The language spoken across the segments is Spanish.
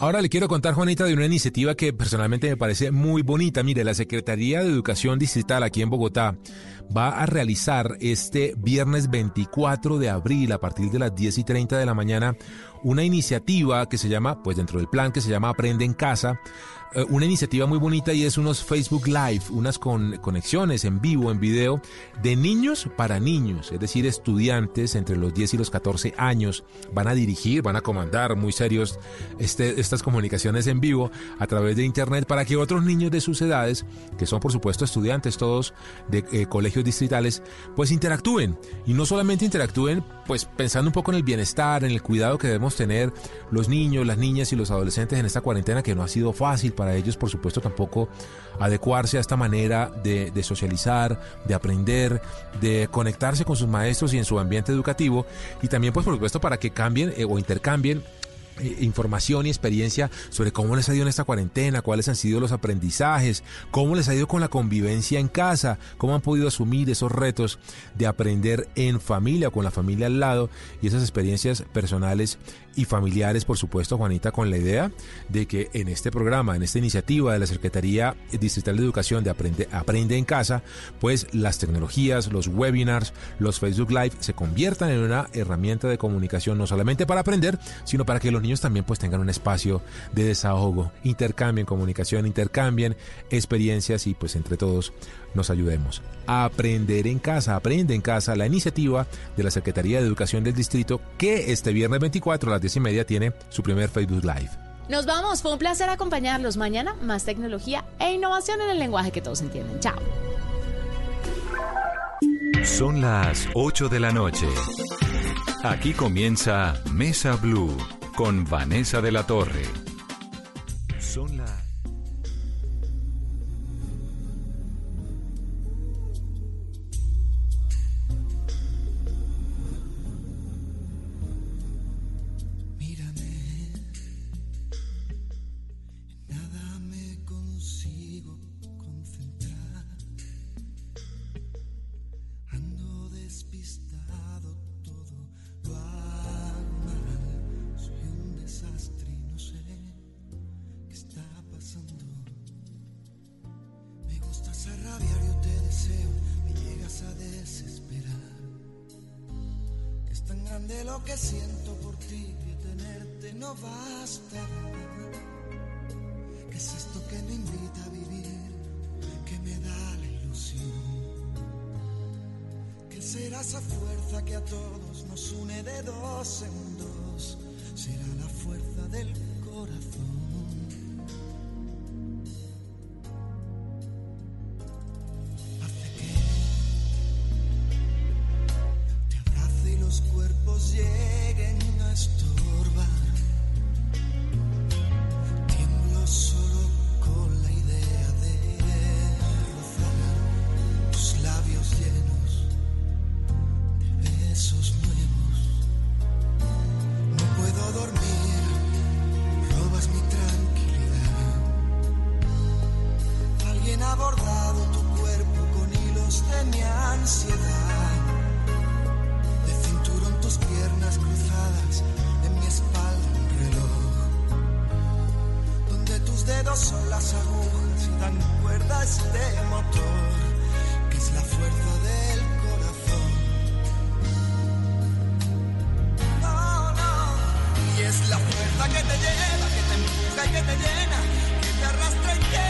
Ahora le quiero contar, Juanita, de una iniciativa que personalmente me parece muy bonita. Mire, la Secretaría de Educación Distrital aquí en Bogotá va a realizar este viernes 24 de abril a partir de las 10 y 30 de la mañana una iniciativa que se llama, pues dentro del plan que se llama Aprende en Casa, una iniciativa muy bonita y es unos Facebook Live, unas con, conexiones en vivo, en video, de niños para niños, es decir, estudiantes entre los 10 y los 14 años van a dirigir, van a comandar muy serios este, estas comunicaciones en vivo a través de Internet para que otros niños de sus edades, que son por supuesto estudiantes todos de eh, colegios distritales, pues interactúen. Y no solamente interactúen, pues pensando un poco en el bienestar, en el cuidado que debemos tener los niños, las niñas y los adolescentes en esta cuarentena que no ha sido fácil para ellos, por supuesto, tampoco adecuarse a esta manera de, socializar, de aprender, de conectarse con sus maestros y en su ambiente educativo, y también, pues, por supuesto, para que cambien eh, o intercambien eh, información y experiencia sobre cómo les ha ido en esta cuarentena, cuáles han sido los aprendizajes, cómo les ha ido con la convivencia en casa, cómo han podido asumir esos retos de aprender en familia o con la familia al lado y esas experiencias personales y familiares, por supuesto, Juanita, con la idea de que en este programa, en esta iniciativa de la Secretaría Distrital de Educación de Aprende, Aprende en Casa, pues las tecnologías, los webinars, los Facebook Live se conviertan en una herramienta de comunicación no solamente para aprender, sino para que los niños también pues tengan un espacio de desahogo, intercambien comunicación, intercambien experiencias y pues entre todos nos ayudemos. A aprender en casa, aprende en casa, la iniciativa de la Secretaría de Educación del Distrito que este viernes 24 a las 10 y media tiene su primer Facebook Live. Nos vamos, fue un placer acompañarlos. Mañana más tecnología e innovación en el lenguaje que todos entienden. Chao. Son las 8 de la noche. Aquí comienza Mesa Blue con Vanessa de la Torre. Son las... Es la fuerza que te lleva, que te empuja y que te llena, que te arrastra y que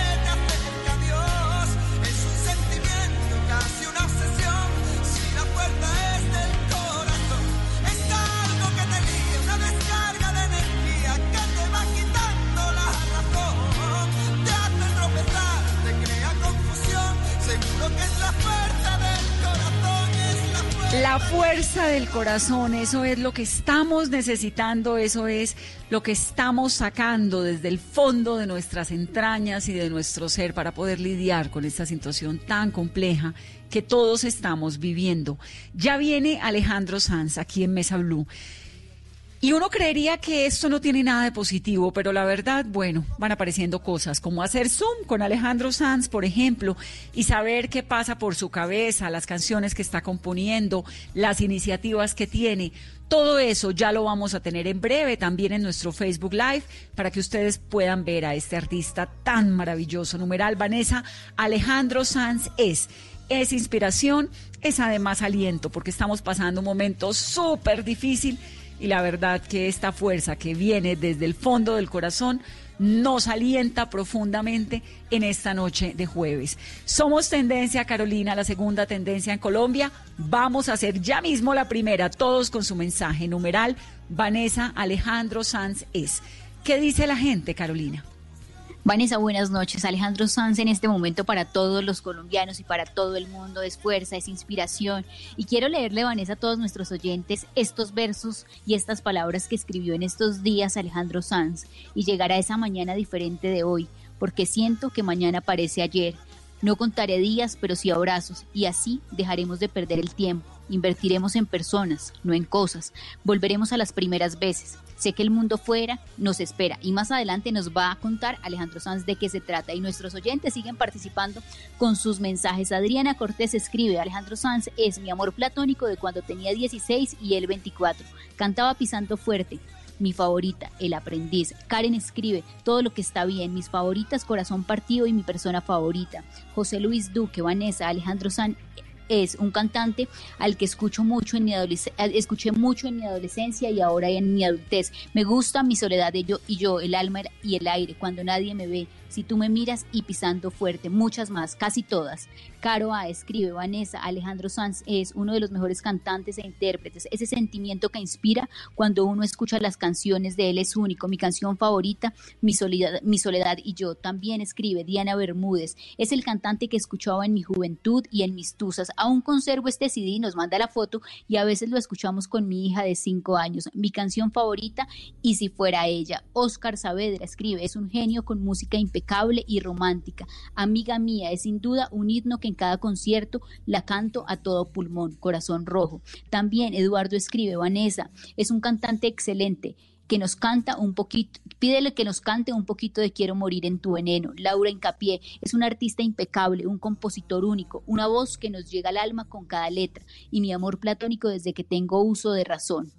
del corazón, eso es lo que estamos necesitando, eso es lo que estamos sacando desde el fondo de nuestras entrañas y de nuestro ser para poder lidiar con esta situación tan compleja que todos estamos viviendo. Ya viene Alejandro Sanz aquí en Mesa Blue. Y uno creería que esto no tiene nada de positivo, pero la verdad, bueno, van apareciendo cosas como hacer Zoom con Alejandro Sanz, por ejemplo, y saber qué pasa por su cabeza, las canciones que está componiendo, las iniciativas que tiene. Todo eso ya lo vamos a tener en breve también en nuestro Facebook Live para que ustedes puedan ver a este artista tan maravilloso. Numeral Vanessa Alejandro Sanz es es inspiración, es además aliento, porque estamos pasando un momento súper difícil y la verdad que esta fuerza que viene desde el fondo del corazón nos alienta profundamente en esta noche de jueves. Somos tendencia, Carolina, la segunda tendencia en Colombia. Vamos a hacer ya mismo la primera, todos con su mensaje numeral. Vanessa Alejandro Sanz es. ¿Qué dice la gente, Carolina? Vanessa, buenas noches. Alejandro Sanz en este momento para todos los colombianos y para todo el mundo es fuerza, es inspiración. Y quiero leerle, Vanessa, a todos nuestros oyentes estos versos y estas palabras que escribió en estos días Alejandro Sanz y llegar a esa mañana diferente de hoy, porque siento que mañana parece ayer. No contaré días, pero sí abrazos, y así dejaremos de perder el tiempo. Invertiremos en personas, no en cosas. Volveremos a las primeras veces. Sé que el mundo fuera nos espera y más adelante nos va a contar Alejandro Sanz de qué se trata y nuestros oyentes siguen participando con sus mensajes. Adriana Cortés escribe, Alejandro Sanz es mi amor platónico de cuando tenía 16 y él 24. Cantaba pisando fuerte, mi favorita, El aprendiz. Karen escribe, todo lo que está bien, mis favoritas, Corazón partido y mi persona favorita. José Luis Duque, Vanessa, Alejandro Sanz es un cantante al que escucho mucho en mi escuché mucho en mi adolescencia y ahora en mi adultez. Me gusta mi soledad de yo y yo, el alma y el aire, cuando nadie me ve, si tú me miras y pisando fuerte, muchas más, casi todas. Caro A escribe, Vanessa, Alejandro Sanz es uno de los mejores cantantes e intérpretes. Ese sentimiento que inspira cuando uno escucha las canciones de él es único. Mi canción favorita, Mi Soledad, mi soledad y yo. También escribe Diana Bermúdez. Es el cantante que escuchaba en mi juventud y en mis tusas. Aún conservo este CD, nos manda la foto y a veces lo escuchamos con mi hija de cinco años. Mi canción favorita, Y si fuera ella. Oscar Saavedra escribe, es un genio con música impecable impecable y romántica. Amiga mía, es sin duda un himno que en cada concierto la canto a todo pulmón, corazón rojo. También Eduardo escribe, Vanessa, es un cantante excelente que nos canta un poquito, pídele que nos cante un poquito de Quiero morir en tu veneno. Laura Incapié es un artista impecable, un compositor único, una voz que nos llega al alma con cada letra y mi amor platónico desde que tengo uso de razón.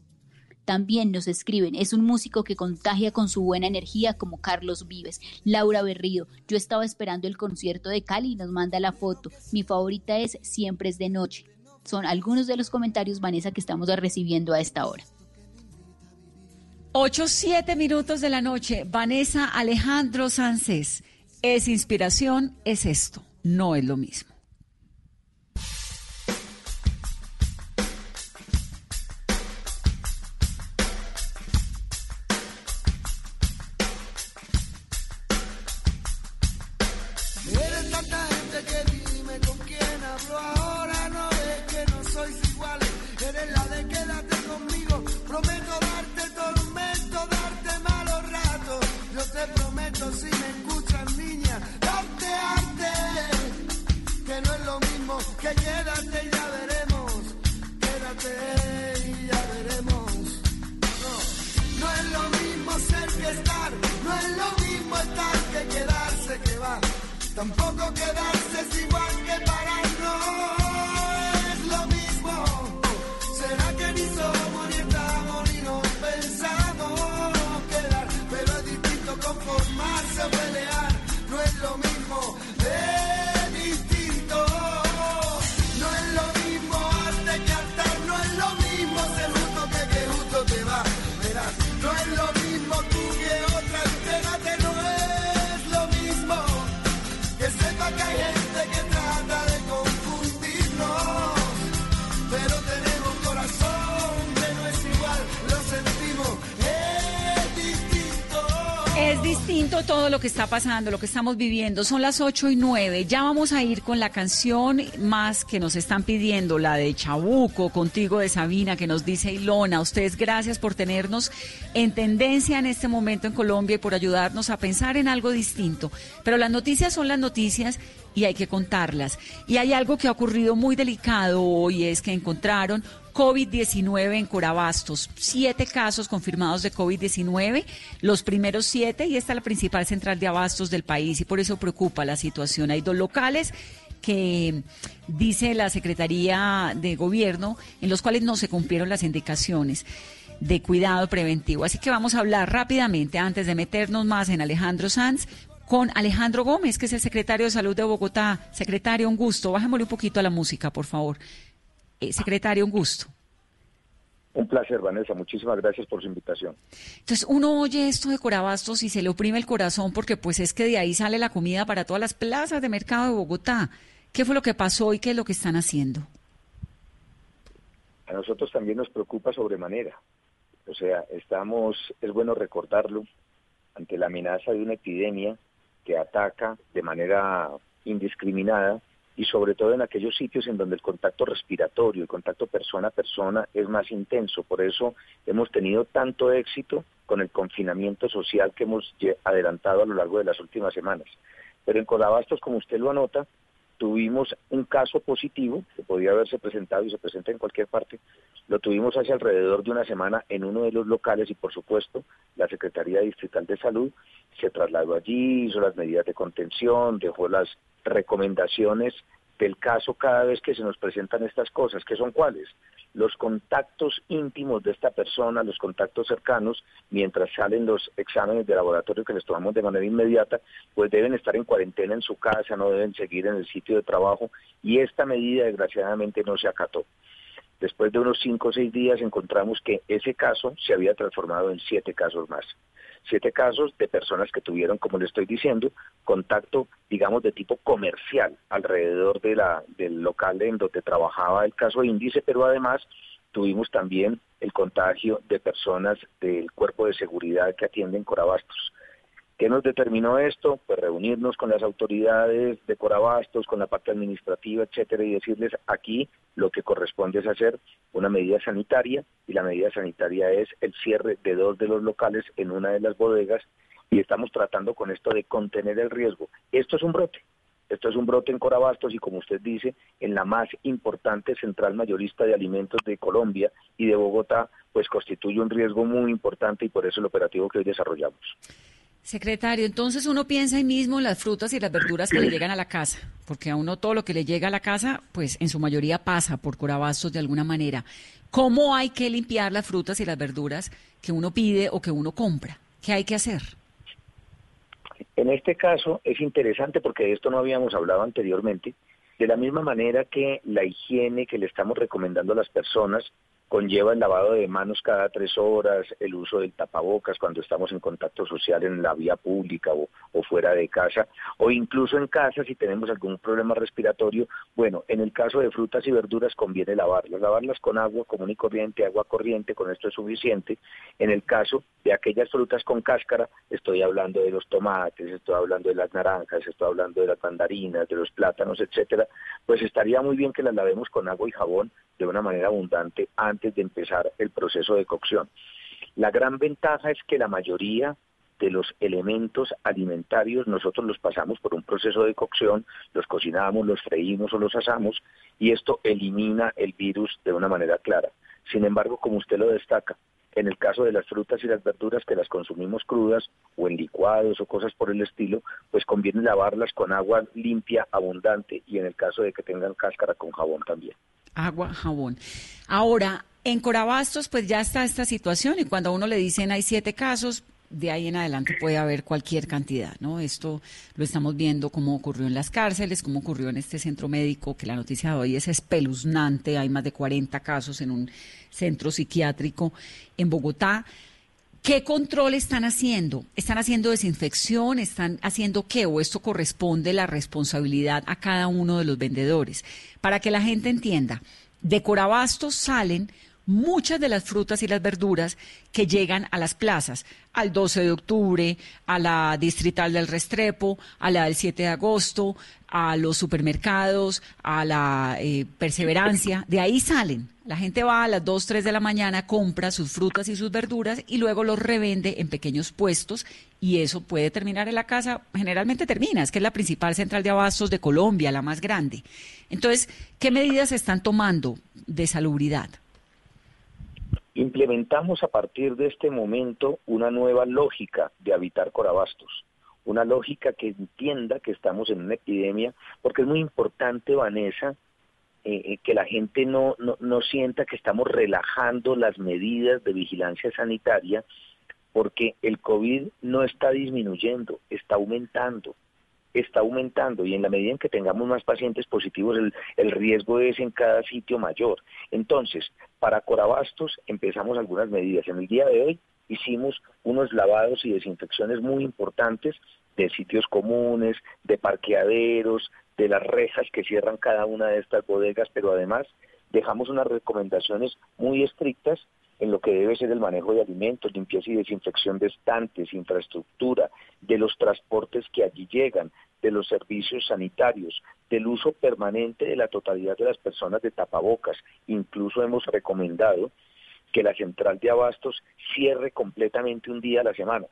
También nos escriben, es un músico que contagia con su buena energía como Carlos Vives. Laura Berrío, yo estaba esperando el concierto de Cali y nos manda la foto. Mi favorita es Siempre es de noche. Son algunos de los comentarios, Vanessa, que estamos recibiendo a esta hora. 8, 7 minutos de la noche. Vanessa Alejandro Sánchez. Es inspiración, es esto. No es lo mismo. diablo ahora no ves que no sois iguales. Eres la de quédate conmigo. Prometo darte tormento, darte malos ratos. Yo te prometo si me escuchas, niña, darte antes Que no es lo mismo que quédate y ya veremos. Quédate y ya veremos. No, no es lo mismo ser que estar. No es lo mismo estar que quedarse que va. Tampoco quedarse sin todo lo que está pasando, lo que estamos viviendo. Son las 8 y 9. Ya vamos a ir con la canción más que nos están pidiendo, la de Chabuco, contigo de Sabina, que nos dice Ilona. Ustedes gracias por tenernos en tendencia en este momento en Colombia y por ayudarnos a pensar en algo distinto. Pero las noticias son las noticias y hay que contarlas. Y hay algo que ha ocurrido muy delicado hoy, es que encontraron COVID-19 en Corabastos. Siete casos confirmados de COVID-19, los primeros siete, y esta es la principal central de abastos del país, y por eso preocupa la situación. Hay dos locales que dice la Secretaría de Gobierno, en los cuales no se cumplieron las indicaciones de cuidado preventivo. Así que vamos a hablar rápidamente, antes de meternos más en Alejandro Sanz, con Alejandro Gómez, que es el secretario de Salud de Bogotá. Secretario, un gusto. Bájemosle un poquito a la música, por favor. Eh, secretario, un gusto. Un placer, Vanessa. Muchísimas gracias por su invitación. Entonces, uno oye esto de Corabastos y se le oprime el corazón porque pues es que de ahí sale la comida para todas las plazas de mercado de Bogotá. ¿Qué fue lo que pasó y qué es lo que están haciendo? A nosotros también nos preocupa sobremanera. O sea, estamos, es bueno recordarlo, ante la amenaza de una epidemia que ataca de manera indiscriminada y sobre todo en aquellos sitios en donde el contacto respiratorio, el contacto persona a persona es más intenso. Por eso hemos tenido tanto éxito con el confinamiento social que hemos adelantado a lo largo de las últimas semanas. Pero en Codabastos, como usted lo anota, tuvimos un caso positivo que podía haberse presentado y se presenta en cualquier parte. Lo tuvimos hace alrededor de una semana en uno de los locales y por supuesto la Secretaría Distrital de Salud se trasladó allí, hizo las medidas de contención, dejó las recomendaciones del caso cada vez que se nos presentan estas cosas, que son cuáles? Los contactos íntimos de esta persona, los contactos cercanos, mientras salen los exámenes de laboratorio que les tomamos de manera inmediata, pues deben estar en cuarentena en su casa, no deben seguir en el sitio de trabajo y esta medida desgraciadamente no se acató. Después de unos cinco o seis días encontramos que ese caso se había transformado en siete casos más siete casos de personas que tuvieron, como le estoy diciendo, contacto, digamos, de tipo comercial alrededor de la, del local en donde trabajaba el caso índice, pero además tuvimos también el contagio de personas del cuerpo de seguridad que atienden Corabastos. ¿Qué nos determinó esto? Pues reunirnos con las autoridades de Corabastos, con la parte administrativa, etcétera, y decirles aquí lo que corresponde es hacer una medida sanitaria, y la medida sanitaria es el cierre de dos de los locales en una de las bodegas, y estamos tratando con esto de contener el riesgo. Esto es un brote, esto es un brote en Corabastos y como usted dice, en la más importante central mayorista de alimentos de Colombia y de Bogotá, pues constituye un riesgo muy importante y por eso el operativo que hoy desarrollamos. Secretario, entonces uno piensa ahí mismo en las frutas y las verduras que le llegan a la casa, porque a uno todo lo que le llega a la casa, pues en su mayoría pasa por corabastos de alguna manera. ¿Cómo hay que limpiar las frutas y las verduras que uno pide o que uno compra? ¿Qué hay que hacer? En este caso es interesante porque de esto no habíamos hablado anteriormente. De la misma manera que la higiene que le estamos recomendando a las personas conlleva el lavado de manos cada tres horas, el uso del tapabocas cuando estamos en contacto social en la vía pública o, fuera de casa, o incluso en casa si tenemos algún problema respiratorio. Bueno, en el caso de frutas y verduras conviene lavarlas, lavarlas con agua común y corriente, agua corriente, con esto es suficiente. En el caso de aquellas frutas con cáscara, estoy hablando de los tomates, estoy hablando de las naranjas, estoy hablando de las mandarinas, de los plátanos, etcétera, pues estaría muy bien que las lavemos con agua y jabón de una manera abundante antes de empezar el proceso de cocción. La gran ventaja es que la mayoría de los elementos alimentarios nosotros los pasamos por un proceso de cocción, los cocinamos, los freímos o los asamos y esto elimina el virus de una manera clara. Sin embargo, como usted lo destaca, en el caso de las frutas y las verduras que las consumimos crudas o en licuados o cosas por el estilo, pues conviene lavarlas con agua limpia, abundante y en el caso de que tengan cáscara con jabón también agua, jabón. Ahora, en Corabastos, pues ya está esta situación y cuando a uno le dicen hay siete casos, de ahí en adelante puede haber cualquier cantidad, ¿no? Esto lo estamos viendo como ocurrió en las cárceles, como ocurrió en este centro médico, que la noticia de hoy es espeluznante, hay más de 40 casos en un centro psiquiátrico en Bogotá. ¿Qué control están haciendo? ¿Están haciendo desinfección? ¿Están haciendo qué? ¿O esto corresponde la responsabilidad a cada uno de los vendedores? Para que la gente entienda, de Corabastos salen muchas de las frutas y las verduras que llegan a las plazas, al 12 de octubre, a la distrital del Restrepo, a la del 7 de agosto, a los supermercados, a la eh, perseverancia, de ahí salen. La gente va a las 2, 3 de la mañana, compra sus frutas y sus verduras y luego los revende en pequeños puestos y eso puede terminar en la casa, generalmente termina, es que es la principal central de abastos de Colombia, la más grande. Entonces, ¿qué medidas se están tomando de salubridad? Implementamos a partir de este momento una nueva lógica de habitar Corabastos, una lógica que entienda que estamos en una epidemia, porque es muy importante, Vanessa, eh, eh, que la gente no, no, no sienta que estamos relajando las medidas de vigilancia sanitaria, porque el COVID no está disminuyendo, está aumentando está aumentando y en la medida en que tengamos más pacientes positivos el, el, riesgo es en cada sitio mayor. Entonces, para Corabastos empezamos algunas medidas. En el día de hoy hicimos unos lavados y desinfecciones muy importantes de sitios comunes, de parqueaderos, de las rejas que cierran cada una de estas bodegas, pero además dejamos unas recomendaciones muy estrictas en lo que debe ser el manejo de alimentos, limpieza y desinfección de estantes, infraestructura, de los transportes que allí llegan, de los servicios sanitarios, del uso permanente de la totalidad de las personas de tapabocas. Incluso hemos recomendado que la central de abastos cierre completamente un día a la semana.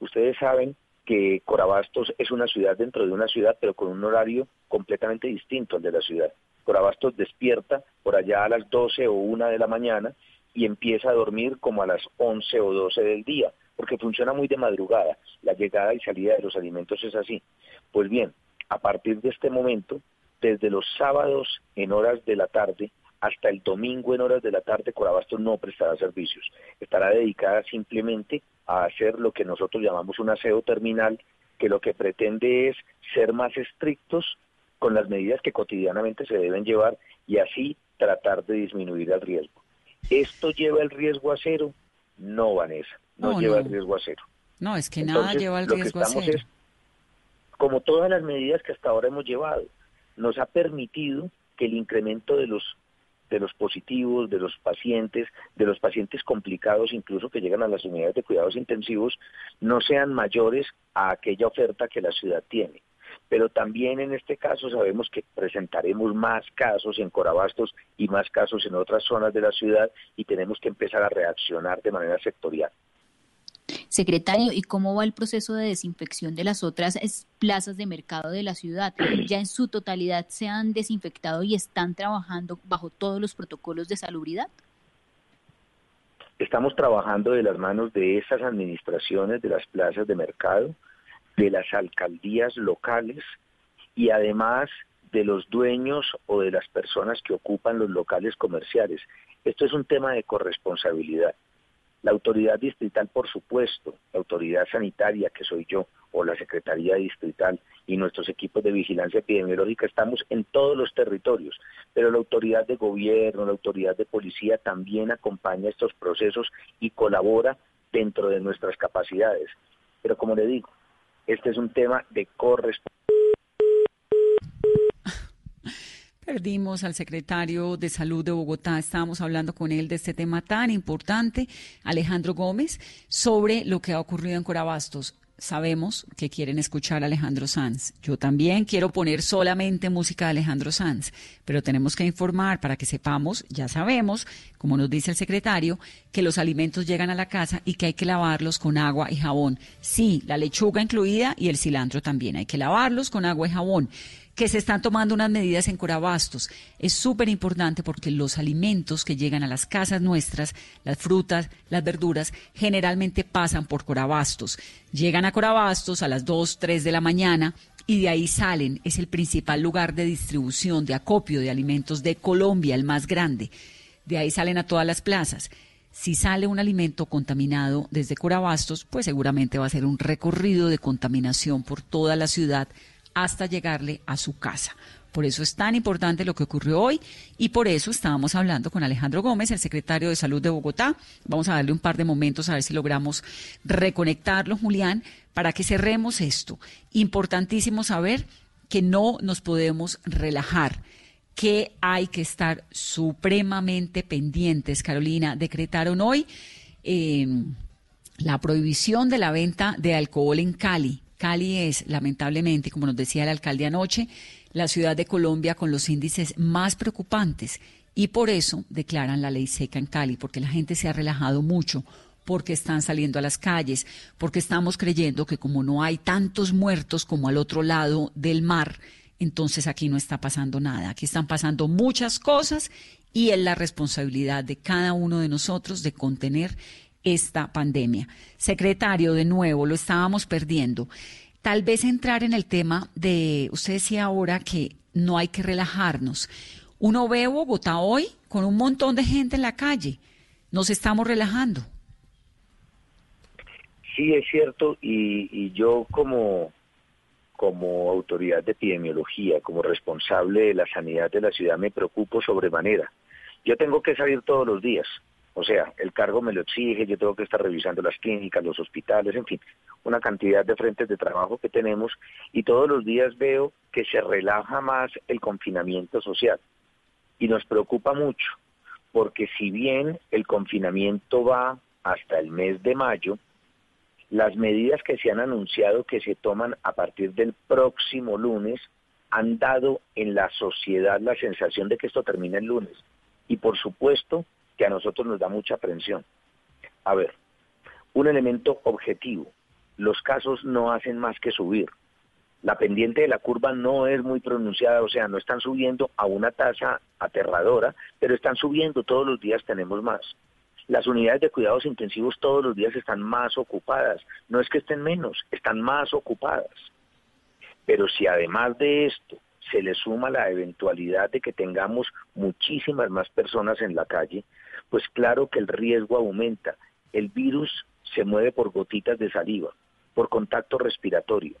Ustedes saben que Corabastos es una ciudad dentro de una ciudad, pero con un horario completamente distinto al de la ciudad. Corabastos despierta por allá a las 12 o 1 de la mañana y empieza a dormir como a las 11 o 12 del día, porque funciona muy de madrugada. La llegada y salida de los alimentos es así. Pues bien, a partir de este momento, desde los sábados en horas de la tarde hasta el domingo en horas de la tarde, Corabastos no prestará servicios. Estará dedicada simplemente a hacer lo que nosotros llamamos un aseo terminal, que lo que pretende es ser más estrictos con las medidas que cotidianamente se deben llevar y así tratar de disminuir el riesgo. ¿Esto lleva el riesgo a cero? No, Vanessa, no, lleva el riesgo a cero. No, es que nada lleva el riesgo a cero. como todas las medidas que hasta ahora hemos llevado, nos ha permitido que el incremento de los de los positivos, de los pacientes, de los pacientes complicados, incluso que llegan a las unidades de cuidados intensivos, no sean mayores a aquella oferta que la ciudad tiene pero también en este caso sabemos que presentaremos más casos en Corabastos y más casos en otras zonas de la ciudad y tenemos que empezar a reaccionar de manera sectorial. Secretario, ¿y cómo va el proceso de desinfección de las otras plazas de mercado de la ciudad? ¿Ya en su totalidad se han desinfectado y están trabajando bajo todos los protocolos de salubridad? Estamos trabajando de las manos de esas administraciones de las plazas de mercado, de las alcaldías locales y además de los dueños o de las personas que ocupan los locales comerciales. Esto es un tema de corresponsabilidad. La autoridad distrital, por supuesto, la autoridad sanitaria, que soy yo, o la Secretaría Distrital y nuestros equipos de vigilancia epidemiológica, estamos en todos los territorios, pero la autoridad de gobierno, la autoridad de policía también acompaña estos procesos y colabora dentro de nuestras capacidades. Pero como le digo, este es un tema de corresponsabilidad. Perdimos al secretario de Salud de Bogotá. Estábamos hablando con él de este tema tan importante, Alejandro Gómez, sobre lo que ha ocurrido en Corabastos sabemos que quieren escuchar a Alejandro Sanz. Yo también quiero poner solamente música de Alejandro Sanz, pero tenemos que informar para que sepamos, ya sabemos, como nos dice el secretario, que los alimentos llegan a la casa y que hay que lavarlos con agua y jabón. Sí, la lechuga incluida y el cilantro también. Hay que lavarlos con agua y jabón que se están tomando unas medidas en Corabastos. Es súper importante porque los alimentos que llegan a las casas nuestras, las frutas, las verduras, generalmente pasan por Corabastos. Llegan a Corabastos a las 2, 3 de la mañana y de ahí salen. Es el principal lugar de distribución, de acopio de alimentos de Colombia, el más grande. De ahí salen a todas las plazas. Si sale un alimento contaminado desde Corabastos, pues seguramente va a ser un recorrido de contaminación por toda la ciudad hasta llegarle a su casa. Por eso es tan importante lo que ocurrió hoy y por eso estábamos hablando con Alejandro Gómez, el secretario de Salud de Bogotá. Vamos a darle un par de momentos a ver si logramos reconectarlo, Julián, para que cerremos esto. Importantísimo saber que no nos podemos relajar. que hay que estar supremamente pendientes. Carolina, decretaron hoy eh, la prohibición de la venta de alcohol en Cali. Cali es, lamentablemente, como nos decía el alcalde anoche, la ciudad de Colombia con los índices más preocupantes y por eso declaran la ley seca en Cali, porque la gente se ha relajado mucho, porque están saliendo a las calles, porque estamos creyendo que como no hay tantos muertos como al otro lado del mar, entonces aquí no está pasando nada. Aquí están pasando muchas cosas y es la responsabilidad de cada uno de nosotros de contener esta pandemia. Secretario, de nuevo, lo estábamos perdiendo. Tal vez entrar en el tema de, usted decía ahora que no hay que relajarnos. Uno ve Bogotá hoy con un montón de gente en la calle. Nos estamos relajando. Sí, es cierto, y, yo como como autoridad de epidemiología, como responsable de la sanidad de la ciudad, me preocupo sobremanera. Yo tengo que salir todos los días, o sea, el cargo me lo exige, yo tengo que estar revisando las clínicas, los hospitales, en fin, una cantidad de frentes de trabajo que tenemos y todos los días veo que se relaja más el confinamiento social. Y nos preocupa mucho, porque si bien el confinamiento va hasta el mes de mayo, las medidas que se han anunciado que se toman a partir del próximo lunes han dado en la sociedad la sensación de que esto termina el lunes. Y por supuesto que a nosotros nos da mucha aprensión. A ver, un elemento objetivo. Los casos no hacen más que subir. La pendiente de la curva no es muy pronunciada, o sea, no están subiendo a una tasa aterradora, pero están subiendo, todos los días tenemos más. Las unidades de cuidados intensivos todos los días están más ocupadas. No es que estén menos, están más ocupadas. Pero si además de esto se le suma la eventualidad de que tengamos muchísimas más personas en la calle, pues claro que el riesgo aumenta. El virus se mueve por gotitas de saliva, por contacto respiratorio.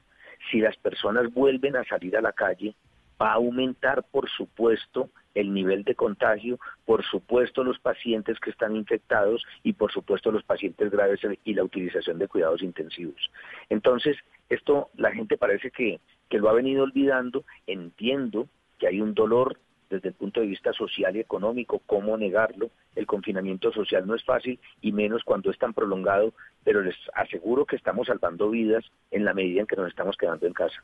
Si las personas vuelven a salir a la calle, va a aumentar, por supuesto, el nivel de contagio, por supuesto los pacientes que están infectados y por supuesto los pacientes graves y la utilización de cuidados intensivos. Entonces, esto la gente parece que, que lo ha venido olvidando, entiendo que hay un dolor desde el punto de vista social y económico, cómo negarlo. El confinamiento social no es fácil y menos cuando es tan prolongado, pero les aseguro que estamos salvando vidas en la medida en que nos estamos quedando en casa.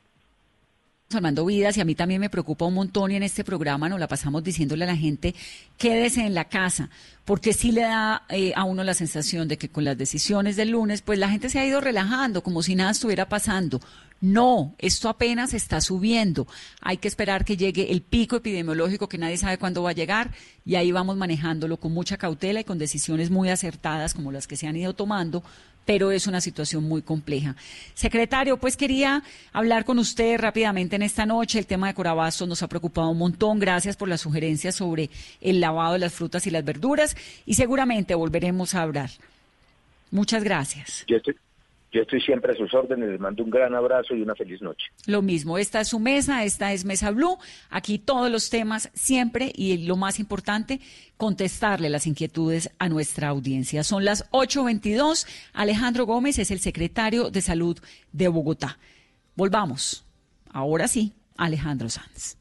Salvando vidas y a mí también me preocupa un montón y en este programa nos la pasamos diciéndole a la gente quédese en la casa, porque sí le da eh, a uno la sensación de que con las decisiones del lunes pues la gente se ha ido relajando como si nada estuviera pasando. No, esto apenas está subiendo. Hay que esperar que llegue el pico epidemiológico que nadie sabe cuándo va a llegar y ahí vamos manejándolo con mucha cautela y con decisiones muy acertadas como las que se han ido tomando pero es una situación muy compleja. Secretario, pues quería hablar con usted rápidamente en esta noche. El tema de Corabasto nos ha preocupado un montón. Gracias por las sugerencias sobre el lavado de las frutas y las verduras y seguramente volveremos a hablar. Muchas gracias. Siempre a sus órdenes, les mando un gran abrazo y una feliz noche. Lo mismo, esta es su mesa, esta es Mesa Blue, aquí todos los temas siempre y lo más importante, contestarle las inquietudes a nuestra audiencia. Son las 8.22, Alejandro Gómez es el secretario de Salud de Bogotá. Volvamos, ahora sí, Alejandro Sanz.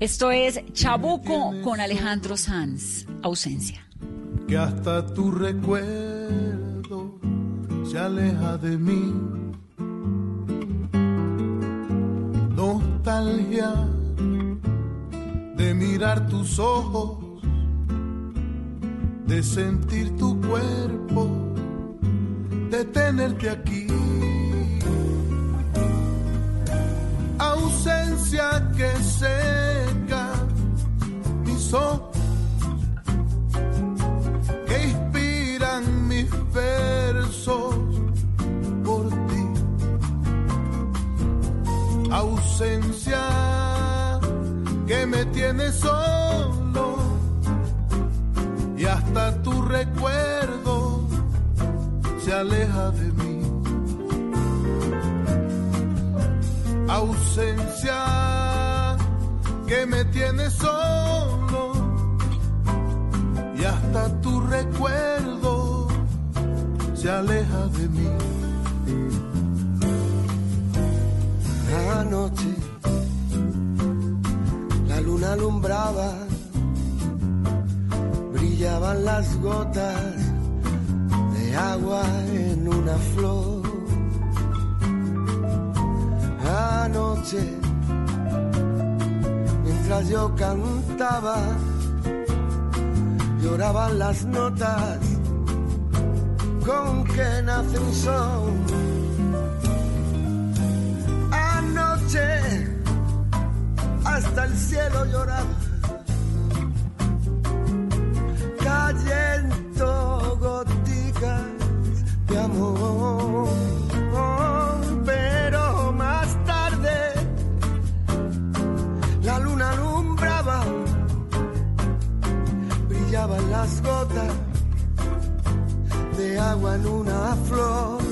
Esto es Chabuco con Alejandro Sanz, ausencia. Que hasta tu recuerdo se aleja de mí. Nostalgia de mirar tus ojos, de sentir tu cuerpo, de tenerte aquí ausencia que seca mis ojos, que inspiran mis versos por ti. Ausencia que me tiene solo y hasta tu recuerdo se aleja de mí. Ausencia que me tiene solo y hasta tu recuerdo se aleja de mí. Anoche la luna alumbraba, brillaban las gotas de agua en una flor. Anoche, mientras yo cantaba, lloraban las notas con que nace un son. Anoche, hasta el cielo lloraba, cayendo goticas de amor. Las de agua en una flor.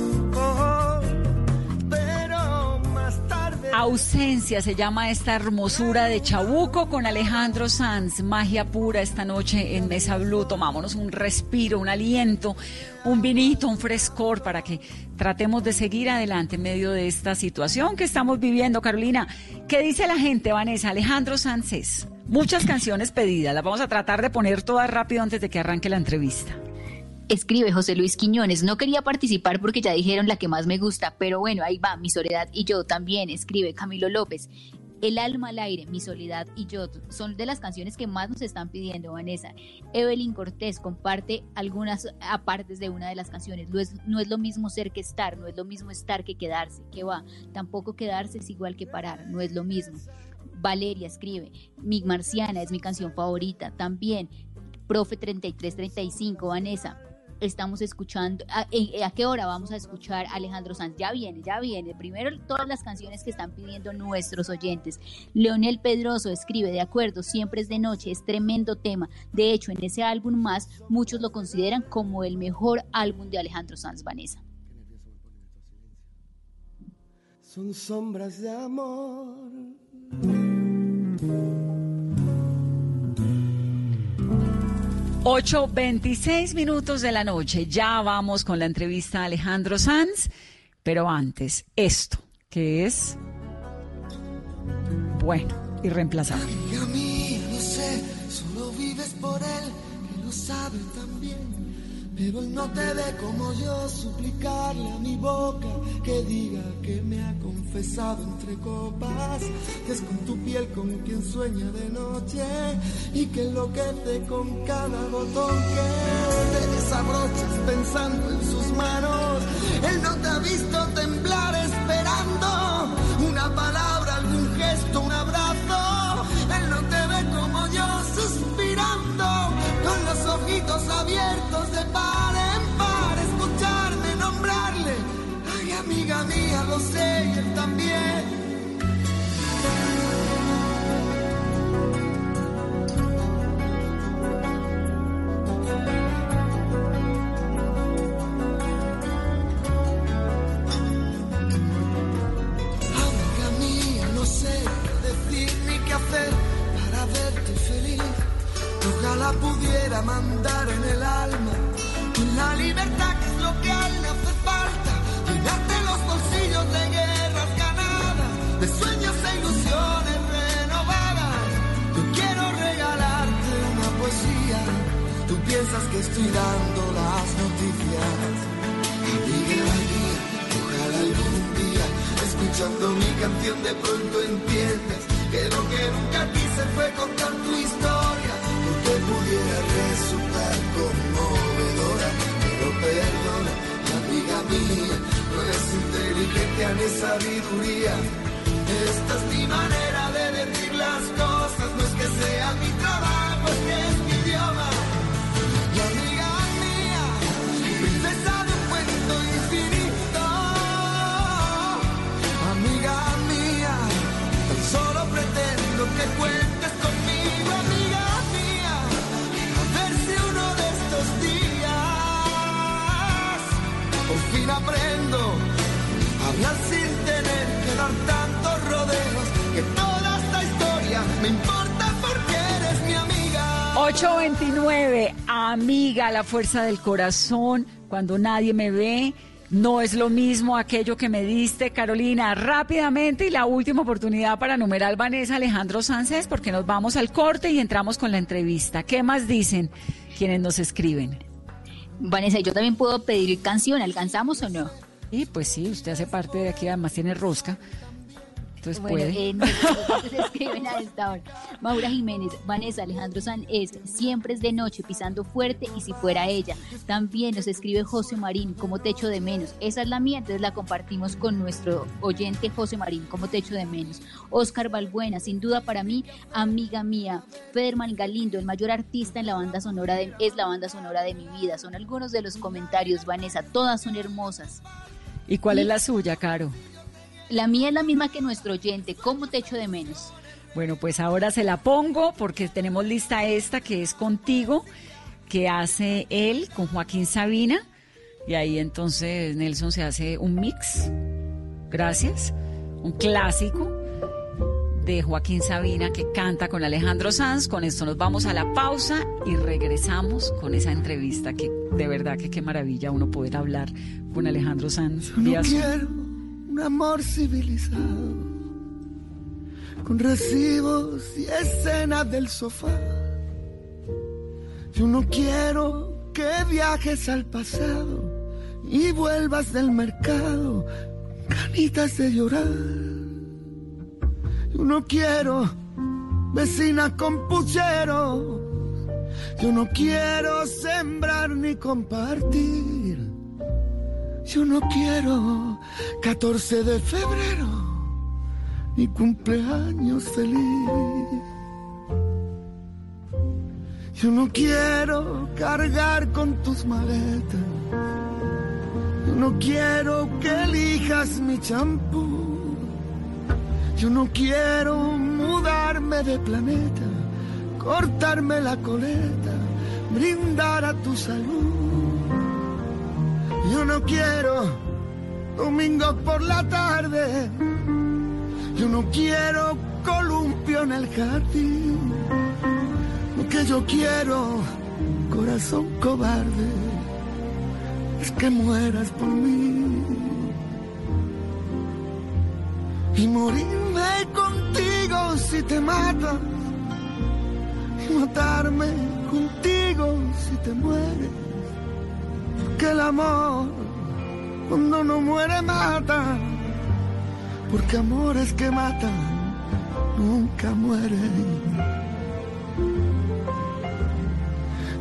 Pero más tarde. Ausencia se llama esta hermosura de Chabuco con Alejandro Sanz. Magia pura esta noche en Mesa Blue. Tomámonos un respiro, un aliento, un vinito, un frescor para que tratemos de seguir adelante en medio de esta situación que estamos viviendo. Carolina, ¿qué dice la gente, Vanessa? Alejandro Sánchez. Muchas canciones pedidas. Las vamos a tratar de poner todas rápido antes de que arranque la entrevista. Escribe José Luis Quiñones, no quería participar porque ya dijeron la que más me gusta, pero bueno, ahí va, mi soledad y yo también, escribe Camilo López. El alma al aire, mi soledad y yo son de las canciones que más nos están pidiendo, Vanessa. Evelyn Cortés comparte algunas apartes de una de las canciones. No es, no es lo mismo ser que estar, no es lo mismo estar que quedarse, que va. Tampoco quedarse es igual que parar, no es lo mismo. Valeria escribe, Mi Marciana es mi canción favorita. También, Profe 3335, Vanessa, estamos escuchando, ¿a, eh, a, qué hora vamos a escuchar Alejandro Sanz? Ya viene, ya viene. Primero todas las canciones que están pidiendo nuestros oyentes. Leonel Pedroso escribe, de acuerdo, siempre es de noche, es tremendo tema. De hecho, en ese álbum más, muchos lo consideran como el mejor álbum de Alejandro Sanz, Vanessa. Son sombras de amor. 8.26 minutos de la noche. Ya vamos con la entrevista a Alejandro Sanz. Pero antes, esto, que es. Bueno, irreemplazable. Amiga mía, no sé, solo vives por él, que lo sabe. Pero él no te ve como yo, suplicarle a mi boca que diga que me ha confesado entre copas, que es con tu piel con quien sueña de noche y que enloquece con cada botón que te desabrochas pensando en sus manos. Él no te ha visto temblar esperando una palabra, ojitos abiertos de par en par, escucharme nombrarle. Ay, amiga mía, lo sé y él también. Ojalá pudiera mandar en el alma con la libertad que es lo que a él le hace falta. Llenarte los bolsillos de guerras ganadas, de sueños e ilusiones renovadas. Yo quiero regalarte una poesía. Tú piensas que estoy dando las noticias. Amiga mía, ojalá algún día, escuchando mi canción, de pronto entiendas que lo que nunca quise fue contar tu historia, pudiera resultar conmovedora, pero perdona, amiga mía, no es inteligencia ni sabiduría. Esta es mi manera de decir las cosas, no es que sea mi trabajo, es 829, amiga, la fuerza del corazón, cuando nadie me ve, no es lo mismo aquello que me diste, Carolina, rápidamente y la última oportunidad para numerar Vanessa Alejandro Sánchez, porque nos vamos al corte y entramos con la entrevista. ¿Qué más dicen quienes nos escriben? Vanessa, yo también puedo pedir canción, ¿alcanzamos o no? Y pues sí, usted hace parte de aquí, además tiene rosca. Entonces bueno, puede. se escriben a esta hora. Maura Jiménez, Vanessa Alejandro San es siempre es de noche, pisando fuerte y si fuera ella. También nos escribe José Marín, como techo de menos. Esa es la mía, entonces la compartimos con nuestro oyente José Marín, como techo de menos. Oscar Balbuena, sin duda para mí, amiga mía. Federman Galindo, el mayor artista en la banda sonora de, es la banda sonora de mi vida. Son algunos de los comentarios, Vanessa, todas son hermosas. ¿Y cuál es la suya, Caro? La mía es la misma que nuestro oyente, como techo de menos. Bueno, pues ahora se la pongo porque tenemos lista esta que es contigo, que hace él con Joaquín Sabina. Y ahí entonces Nelson se hace un mix. Gracias. Un clásico de Joaquín Sabina que canta con Alejandro Sanz. Con esto nos vamos a la pausa y regresamos con esa entrevista que de verdad que qué maravilla uno poder hablar con Alejandro Sanz. No un amor civilizado, con recibos y escenas del sofá. Yo no quiero que viajes al pasado y vuelvas del mercado, ganitas de llorar. Yo no quiero vecina con puchero. Yo no quiero sembrar ni compartir. Yo no quiero 14 de febrero ni cumpleaños feliz. Yo no quiero cargar con tus maletas. Yo no quiero que elijas mi champú. Yo no quiero mudarme de planeta, cortarme la coleta, brindar a tu salud. Yo no quiero domingo por la tarde. Yo no quiero columpio en el jardín. Lo que yo quiero, corazón cobarde, es que mueras por mí. Y morirme contigo si te matas. Y matarme contigo si te mueres. Porque el amor, cuando no muere, mata. Porque amores que matan nunca mueren.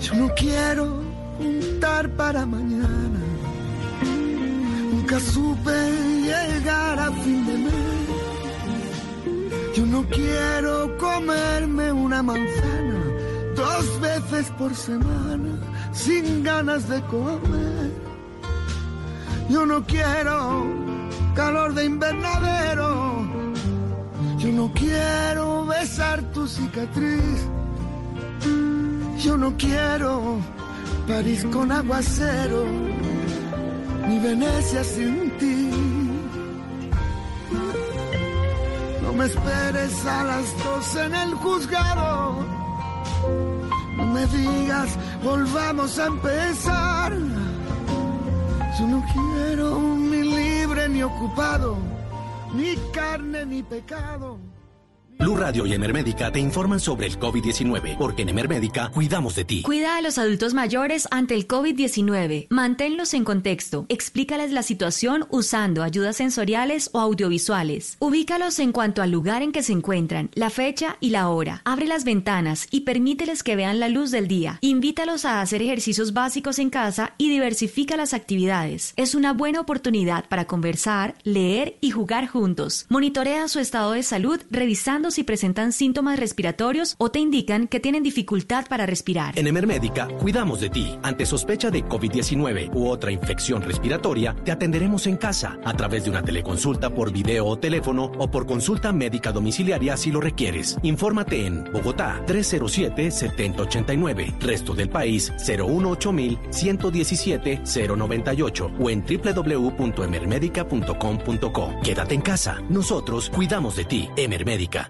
Yo no quiero juntar para mañana. Nunca supe llegar a fin de mes. Yo no quiero comerme una manzana dos veces por semana sin ganas de comer. Yo no quiero calor de invernadero. Yo no quiero besar tu cicatriz. Yo no quiero París con aguacero, ni Venecia sin ti. No me esperes a las dos en el juzgado. No me digas, volvamos a empezar. Yo no quiero ni libre ni ocupado, ni carne ni pecado. Blue Radio y Emermédica te informan sobre el COVID-19, porque en Emermédica cuidamos de ti. Cuida a los adultos mayores ante el COVID-19. Manténlos en contexto. Explícales la situación usando ayudas sensoriales o audiovisuales. Ubícalos en cuanto al lugar en que se encuentran, la fecha y la hora. Abre las ventanas y permíteles que vean la luz del día. Invítalos a hacer ejercicios básicos en casa y diversifica las actividades. Es una buena oportunidad para conversar, leer y jugar juntos. Monitorea su estado de salud revisando si presentan síntomas respiratorios o te indican que tienen dificultad para respirar. En Emermédica cuidamos de ti. Ante sospecha de COVID-19 u otra infección respiratoria, te atenderemos en casa a través de una teleconsulta por video o teléfono o por consulta médica domiciliaria si lo requieres. Infórmate en Bogotá 307-7089, resto del país 018-117-098 o en www.emermedica.com.co. Quédate en casa. Nosotros cuidamos de ti. Emermédica.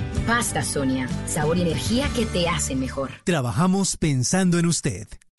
Pasta Sonia, sabor y energía que te hacen mejor. Trabajamos pensando en usted.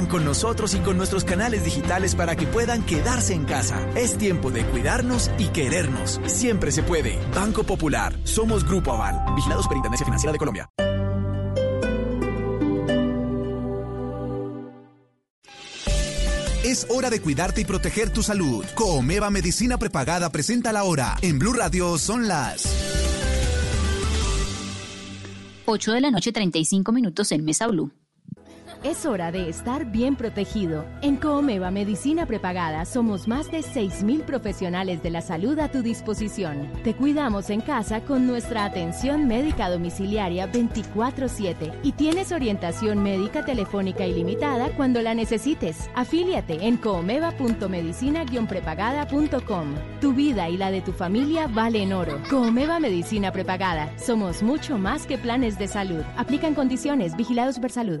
con nosotros y con nuestros canales digitales para que puedan quedarse en casa. Es tiempo de cuidarnos y querernos. Siempre se puede. Banco Popular. Somos Grupo Aval. Vigilados por Intendencia Financiera de Colombia. Es hora de cuidarte y proteger tu salud. Comeva Medicina Prepagada presenta la hora. En Blue Radio son las 8 de la noche 35 minutos en Mesa Blue. Es hora de estar bien protegido. En Coomeva Medicina Prepagada somos más de 6.000 profesionales de la salud a tu disposición. Te cuidamos en casa con nuestra atención médica domiciliaria 24/7 y tienes orientación médica telefónica ilimitada cuando la necesites. Afíliate en coomeva.medicina-prepagada.com. Tu vida y la de tu familia valen oro. Coomeva Medicina Prepagada. Somos mucho más que planes de salud. Aplican condiciones. Vigilados por salud.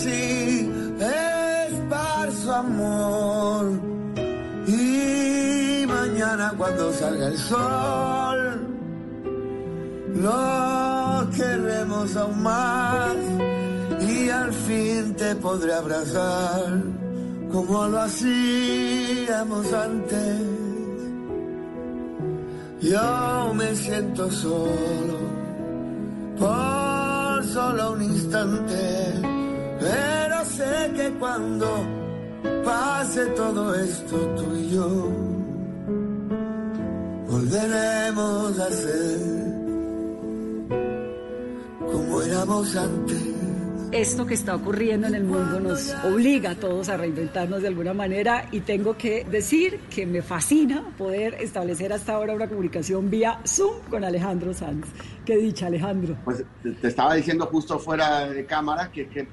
Así es para su amor. Y mañana cuando salga el sol, lo queremos aún más y al fin te podré abrazar como lo hacíamos antes. Yo me siento solo por solo un instante, pero sé que cuando pase todo esto tú y yo volveremos a ser como éramos antes esto que está ocurriendo en el mundo nos obliga a todos a reinventarnos de alguna manera y tengo que decir que me fascina poder establecer hasta ahora una comunicación vía Zoom con Alejandro Sanz. Qué dicha, Alejandro. Pues te estaba diciendo justo fuera de cámara que, que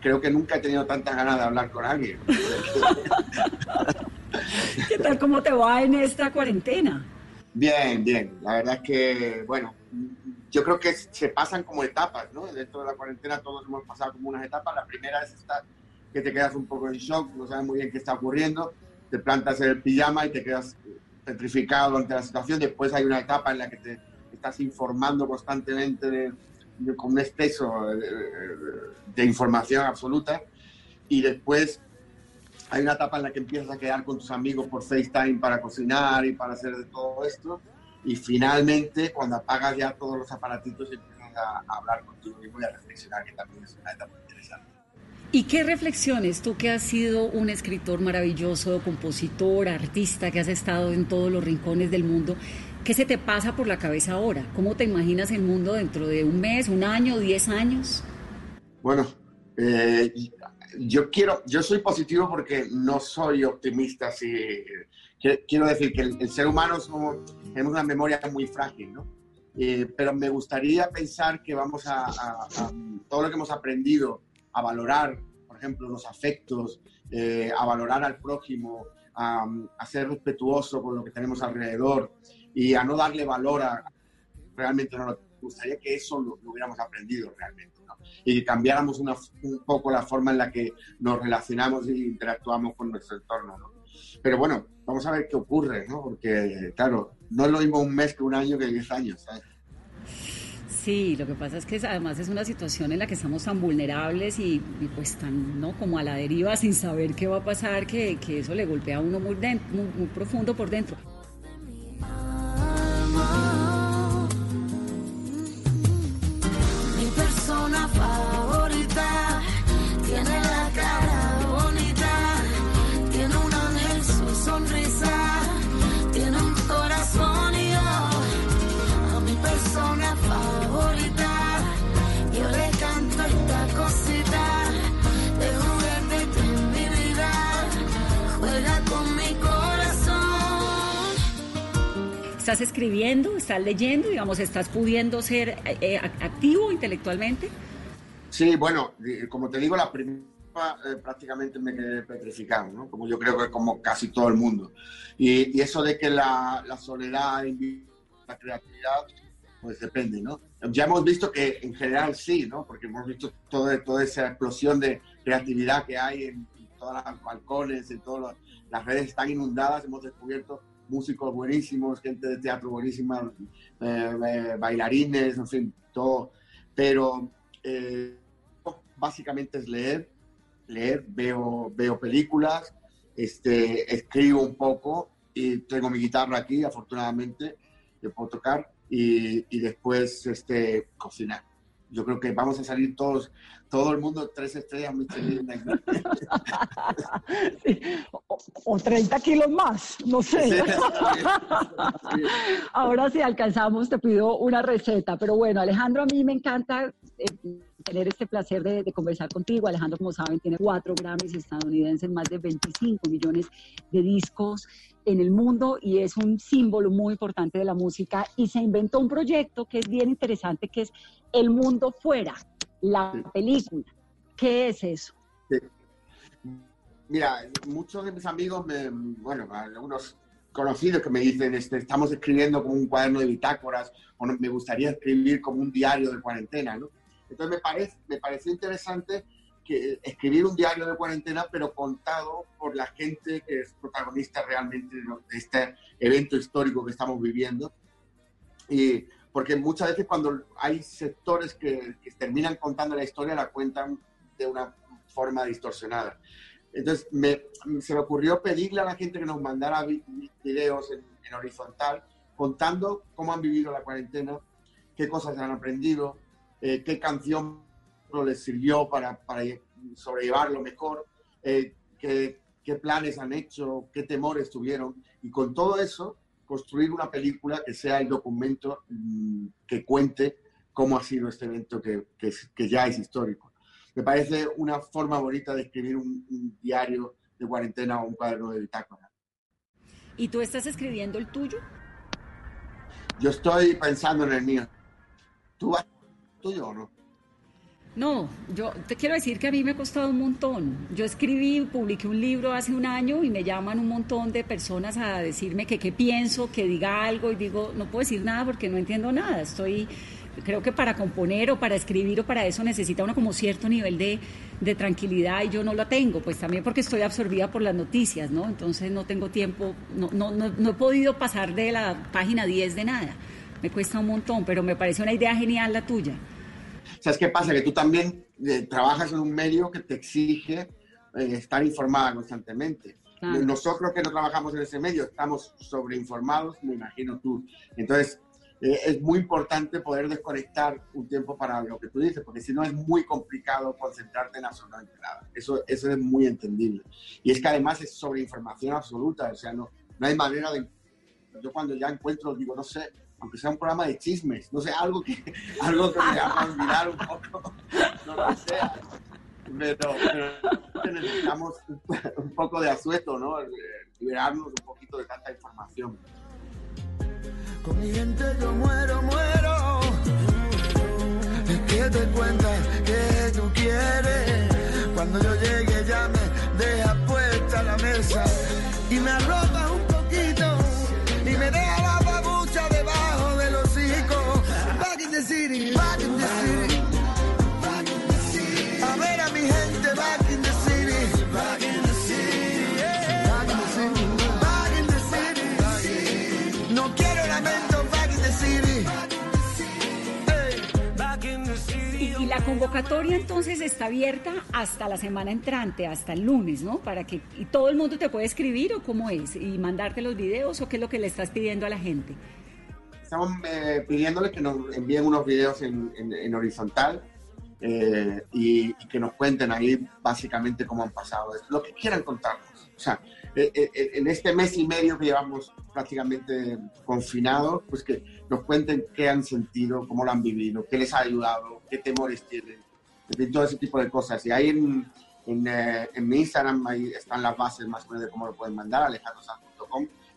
creo que nunca he tenido tantas ganas de hablar con alguien. ¿Qué tal? ¿Cómo te va en esta cuarentena? Bien, bien. La verdad es que, bueno, yo creo que se pasan como etapas, ¿no? Dentro de la cuarentena todos hemos pasado como unas etapas. La primera es esta que te quedas un poco en shock, no sabes muy bien qué está ocurriendo, te plantas en el pijama y te quedas petrificado ante la situación. Después hay una etapa en la que te estás informando constantemente de, con un exceso de, información absoluta. Y después hay una etapa en la que empiezas a quedar con tus amigos por FaceTime para cocinar y para hacer de todo esto y finalmente cuando apagas ya todos los aparatitos empiezas a, hablar contigo mismo y a reflexionar, que también es una etapa interesante. ¿Y qué reflexiones, tú que has sido un escritor maravilloso, compositor, artista, que has estado en todos los rincones del mundo, qué se te pasa por la cabeza ahora? ¿Cómo te imaginas el mundo dentro de un mes, un año, diez años? Bueno, eh, yo quiero, yo soy positivo porque no soy optimista, si, quiero decir que el, ser humano somos, tenemos una memoria muy frágil, ¿no? Eh, pero me gustaría pensar que vamos a, todo lo que hemos aprendido a valorar, por ejemplo, los afectos, eh, a valorar al prójimo, a, ser respetuoso con lo que tenemos alrededor y a no darle valor a realmente no lo gustaría que eso lo, hubiéramos aprendido realmente ¿no? y que cambiáramos una, un poco la forma en la que nos relacionamos e interactuamos con nuestro entorno. ¿no? Pero bueno, vamos a ver qué ocurre, ¿no? porque claro, no es lo mismo un mes que un año que diez años. ¿sabes? Sí, lo que pasa es que además es una situación en la que estamos tan vulnerables y, pues tan, ¿no? Como a la deriva sin saber qué va a pasar, que, que eso le golpea a uno muy, muy, muy profundo por dentro. ¿Estás escribiendo? ¿Estás leyendo? Digamos, ¿estás pudiendo ser eh, eh, activo intelectualmente? Sí, bueno, como te digo, la primera eh, prácticamente me quedé petrificado, ¿no? Como yo creo que como casi todo el mundo. Y, y eso de que la, la soledad a la creatividad, pues depende, ¿no? Ya hemos visto que en general sí, ¿no? Porque hemos visto todo, toda esa explosión de creatividad que hay en, en todos los balcones, en todas las redes están inundadas, hemos descubierto músicos buenísimos, gente de teatro buenísima, eh, eh, bailarines, en fin, todo. Pero eh, básicamente es leer, leer, veo, veo películas, este, escribo un poco y tengo mi guitarra aquí, afortunadamente, que puedo tocar y, y después este, cocinar. Yo creo que vamos a salir todos, todo el mundo tres estrellas Michelin. O 30 kilos más, no sé. Ahora si alcanzamos, te pido una receta. Pero bueno, Alejandro, a mí me encanta eh, tener este placer de, de conversar contigo. Alejandro, como saben, tiene cuatro Grammys estadounidenses, más de 25 millones de discos en el mundo y es un símbolo muy importante de la música. Y se inventó un proyecto que es bien interesante, que es El Mundo Fuera, la película. ¿Qué es eso? Mira, muchos de mis amigos, me, bueno, algunos conocidos que me dicen, este, estamos escribiendo como un cuaderno de bitácoras, o no- me gustaría escribir como un diario de cuarentena, ¿no? Entonces me, parece, me pareció interesante que escribir un diario de cuarentena, pero contado por la gente que es protagonista realmente de este evento histórico que estamos viviendo. Y porque muchas veces cuando hay sectores que, que terminan contando la historia, la cuentan de una forma distorsionada. Entonces, me- se me ocurrió pedirle a la gente que nos mandara vi- vi- videos en, en horizontal contando cómo han vivido la cuarentena, qué cosas han aprendido, eh, qué canción les sirvió para, para sobrellevarlo mejor, eh, qué, qué planes han hecho, qué temores tuvieron. Y con todo eso, construir una película que sea el documento mm, que cuente cómo ha sido este evento que, que ya es histórico. Me parece una forma bonita de escribir un, un diario de cuarentena o un cuaderno de bitácora. ¿Y tú estás escribiendo el tuyo? Yo estoy pensando en el mío. ¿Tú vas tuyo o no? No, yo te quiero decir que a mí me ha costado un montón. Yo escribí, publiqué un libro hace un año y me llaman un montón de personas a decirme que qué pienso, que diga algo y digo, no puedo decir nada porque no entiendo nada. Estoy, creo que para componer o para escribir o para eso necesita uno como cierto nivel de, de tranquilidad y yo no lo tengo, pues también porque estoy absorbida por las noticias, ¿no? Entonces no tengo tiempo, no, no, no, no he podido pasar de la página 10 de nada. Me cuesta un montón, pero me parece una idea genial la tuya. ¿Sabes qué pasa? Que tú también eh, trabajas en un medio que te exige eh, estar informada constantemente. Claro. Nosotros que no trabajamos en ese medio estamos sobreinformados, me imagino tú. Entonces, eh, es muy importante poder desconectar un tiempo para lo que tú dices, porque si no es muy complicado concentrarte en absolutamente nada. Eso, eso es muy entendible. Y es que además es sobreinformación absoluta, o sea, no, no hay manera de... Yo cuando ya encuentro, digo, no sé, aunque sea un programa de chismes, no sé, algo que, algo que me haga olvidar un poco, no lo sea. Pero, pero necesitamos un, poco de asueto, ¿no? Eh, Liberarnos un poquito de tanta información. Con mi gente yo muero, muero. te cuenta que tú quieres. Cuando yo llegue ya me deja puesta la mesa y me arropa un poquito y me deja y la convocatoria entonces está abierta hasta la semana entrante, hasta el lunes, ¿no? Para que y todo el mundo te puede escribir o cómo es y mandarte los videos o qué es lo que le estás pidiendo a la gente. Estamos eh, pidiéndoles que nos envíen unos videos en, en- horizontal eh, y, que nos cuenten ahí básicamente cómo han pasado, lo que quieran contarnos. O sea, eh, eh, en este mes y medio que llevamos prácticamente confinados, pues que nos cuenten qué han sentido, cómo lo han vivido, qué les ha ayudado, qué temores tienen, en todo ese tipo de cosas. Y ahí en, en, en mi Instagram ahí están las bases más o menos de cómo lo pueden mandar, alejandrosanz.com,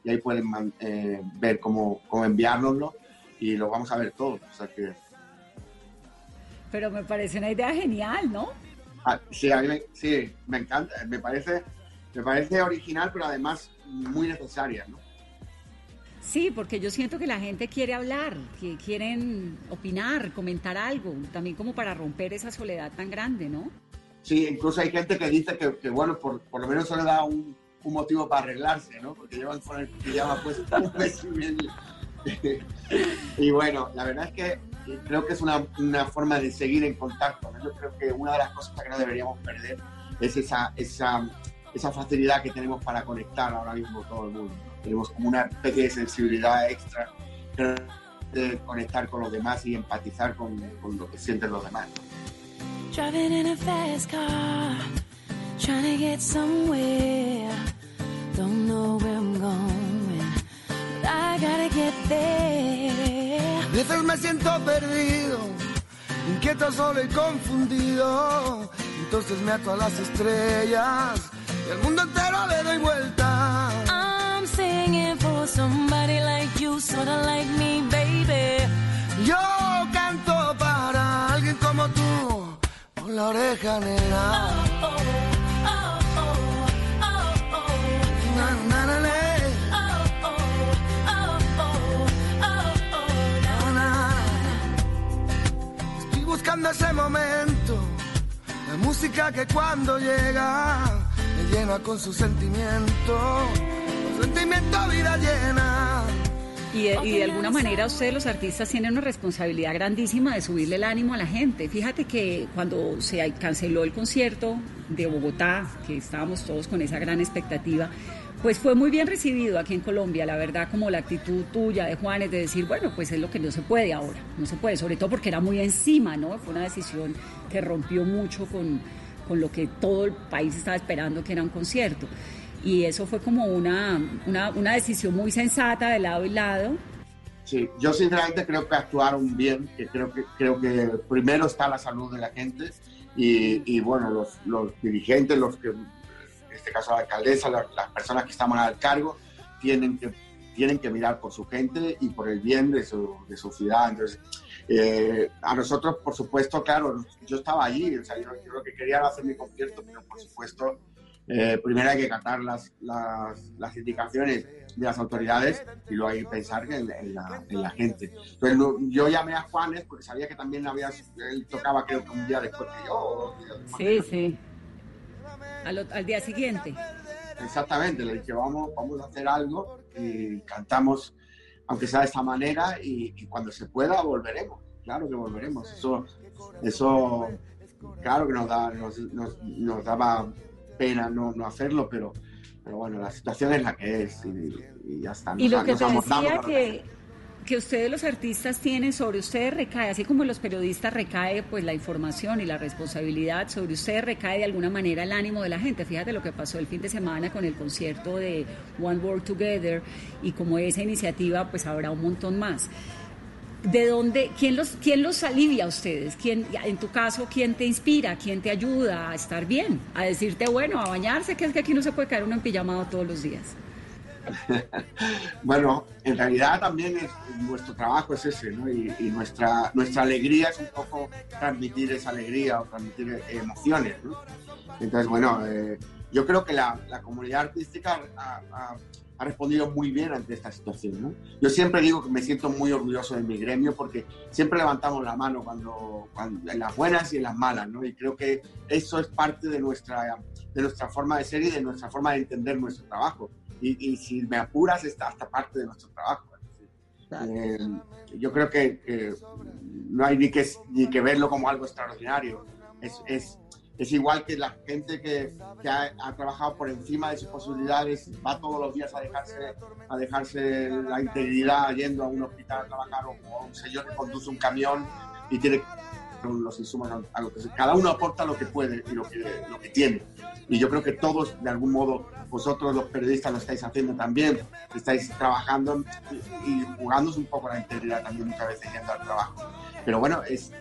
y ahí pueden eh, ver cómo, cómo enviárnoslo y lo vamos a ver todos. O sea que Pero me parece una idea genial, ¿no? Ah, sí, a mí me, sí, me encanta, me parece, me parece original, pero además muy necesaria, ¿no? Sí, porque yo siento que la gente quiere hablar, que quieren opinar, comentar algo, también como para romper esa soledad tan grande, ¿no? Sí, incluso hay gente que dice que, que, bueno, por, por lo menos eso le da un, un motivo para arreglarse, ¿no? Porque llevan con el pijama puesto un mes y medio. y bueno, la verdad es que creo que es una, una forma de seguir en contacto, ¿no? Yo creo que una de las cosas que no deberíamos perder es esa, esa, esa facilidad que tenemos para conectar ahora mismo todo el mundo. Tenemos como una especie de sensibilidad extra de conectar con los demás y empatizar con, con lo que sienten los demás. Trying to get somewhere. Don't know where I'm going, but I gotta get there. A veces me siento perdido, inquieto, solo y confundido. Entonces me ato a las estrellas y al mundo entero le doy vuelta. I'm singing for somebody like you, sorta like me, baby. Yo canto para alguien como tú, por la oreja negra. Ese momento, la música que cuando llega me llena con su sentimiento, con sentimiento vida llena. Y de, y de alguna manera ustedes los artistas tienen una responsabilidad grandísima de subirle el ánimo a la gente. Fíjate que cuando se canceló el concierto de Bogotá, que estábamos todos con esa gran expectativa, pues fue muy bien recibido aquí en Colombia, la verdad, como la actitud tuya de Juanes de decir, bueno, pues es lo que no se puede ahora, no se puede, sobre todo porque era muy encima, ¿no? Fue una decisión que rompió mucho con, con lo que todo el país estaba esperando, que era un concierto y eso fue como una, una, una, decisión muy sensata de lado y lado. Sí, yo sinceramente creo que actuaron bien, que creo que, creo que primero está la salud de la gente y, y bueno, los, los, dirigentes, los que, este caso la alcaldesa, la, las personas que estamos al cargo, tienen que, tienen que mirar por su gente y por el bien de su, de su ciudad. Entonces, eh, a nosotros, por supuesto, claro, yo estaba allí, o sea, yo, yo lo que quería era hacer mi concierto, pero por supuesto eh, primero hay que acatar las, las, las, indicaciones de las autoridades y luego hay que pensar en, en, la, en la, gente. Entonces no, yo llamé a Juanes porque sabía que también había, él tocaba creo que un día después que yo. Sí, sí. Al, al, día siguiente. Exactamente, le dije vamos, vamos a hacer algo y cantamos, aunque sea de esta manera, y, y cuando se pueda volveremos, claro que volveremos. Eso, eso claro que nos, da, nos, nos, nos daba pena no, no hacerlo, pero, pero bueno, la situación es la que es y, y ya está. Y lo que te decía que, que ustedes los artistas tienen sobre ustedes recae, así como los periodistas recae pues la información y la responsabilidad, sobre ustedes recae de alguna manera el ánimo de la gente. Fíjate lo que pasó el fin de semana con el concierto de One World Together y como esa iniciativa pues habrá un montón más. ¿De dónde, quién los, quién los alivia a ustedes? ¿Quién, en tu caso, quién te inspira? ¿Quién te ayuda a estar bien? A decirte, bueno, a bañarse, que es que aquí no se puede caer uno en pijamado todos los días. bueno, en realidad también es, nuestro trabajo es ese, ¿no? Y, nuestra, nuestra alegría es un poco transmitir esa alegría o transmitir emociones, ¿no? Entonces, bueno, eh, yo creo que la, comunidad artística ha, ha, respondido muy bien ante esta situación, ¿no? Yo siempre digo que me siento muy orgulloso de mi gremio porque siempre levantamos la mano cuando, cuando en las buenas y en las malas, ¿no? Y creo que eso es parte de nuestra, de nuestra forma de ser y de nuestra forma de entender nuestro trabajo y, si me apuras, está hasta parte de nuestro trabajo. Eh, yo creo que, no hay ni que, ni que verlo como algo extraordinario. Es, es, es igual que la gente que, que ha, ha, trabajado por encima de sus posibilidades, va todos los días a dejarse, a dejarse la integridad yendo a un hospital a trabajar o, un señor que conduce un camión y tiene los insumos a, lo que cada uno aporta lo que puede y lo que, lo que tiene. Y yo creo que todos, de algún modo, vosotros los periodistas lo estáis haciendo también, estáis trabajando y, jugándose un poco la integridad también muchas veces yendo al trabajo. Pero bueno, es,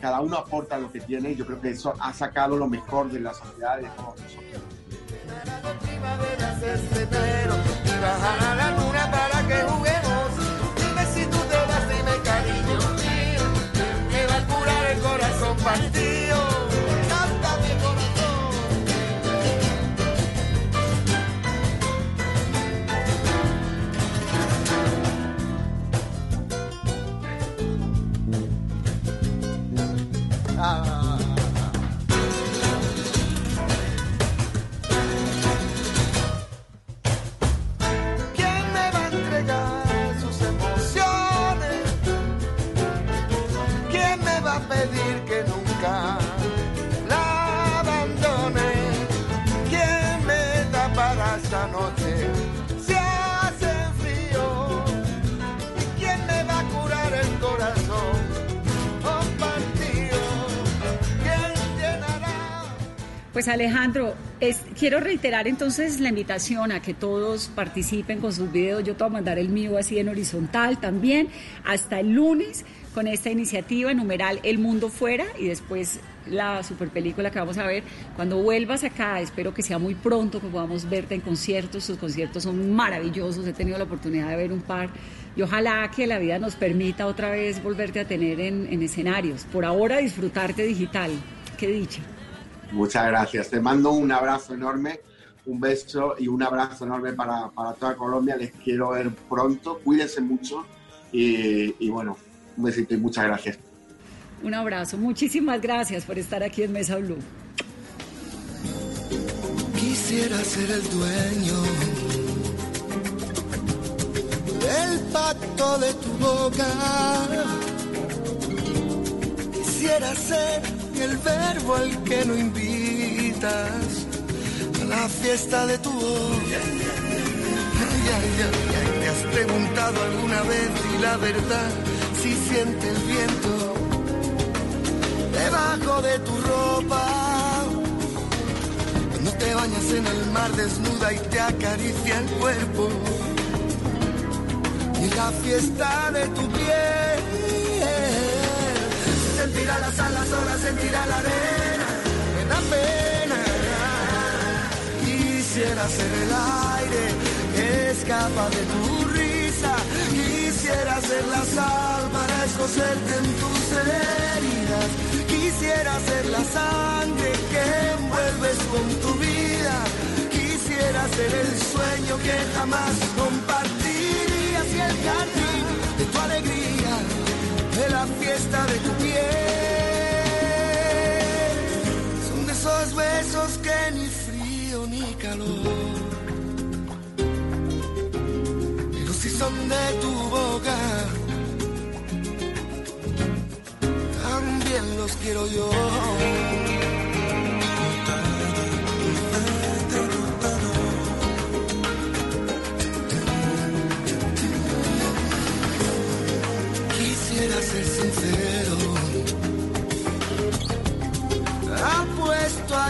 cada uno aporta lo que tiene y yo creo que eso ha sacado lo mejor de la sociedad de todos nosotros. ¿Quién Pues Alejandro, quiero reiterar entonces la invitación a que todos participen con sus videos. Yo te voy a mandar el mío así en horizontal también. Hasta el lunes con esta iniciativa, numeral El Mundo Fuera y después la super película que vamos a ver. Cuando vuelvas acá, espero que sea muy pronto que podamos verte en conciertos. Tus conciertos son maravillosos. He tenido la oportunidad de ver un par. Y ojalá que la vida nos permita otra vez volverte a tener en, en escenarios. Por ahora disfrutarte digital. Qué dicha. Muchas gracias. Te mando un abrazo enorme, un beso y un abrazo enorme para, para toda Colombia. Les quiero ver pronto. Cuídense mucho y, y bueno, un besito y muchas gracias. Un abrazo. Muchísimas gracias por estar aquí en Mesa Blue. Quisiera ser el dueño del pacto de tu boca. Quisiera ser el verbo al que no invitas a la fiesta de tu voz. Ay, ay, ay, ¿Te has preguntado alguna vez si la verdad si siente el viento debajo de tu ropa? Cuando te bañas en el mar desnuda y te acaricia el cuerpo. Y la fiesta de tu piel. Sentirá las alas, horas, sentirá la arena. Me da pena. Quisiera ser el aire que escapa de tu risa. Quisiera ser la sal para escocerte en tus heridas. Quisiera ser la sangre que envuelves con tu vida. Quisiera ser el sueño que jamás compartirías y el jardín de la fiesta de tu piel. Son de esos besos que ni frío ni calor. Pero si son de tu boca, también los quiero yo.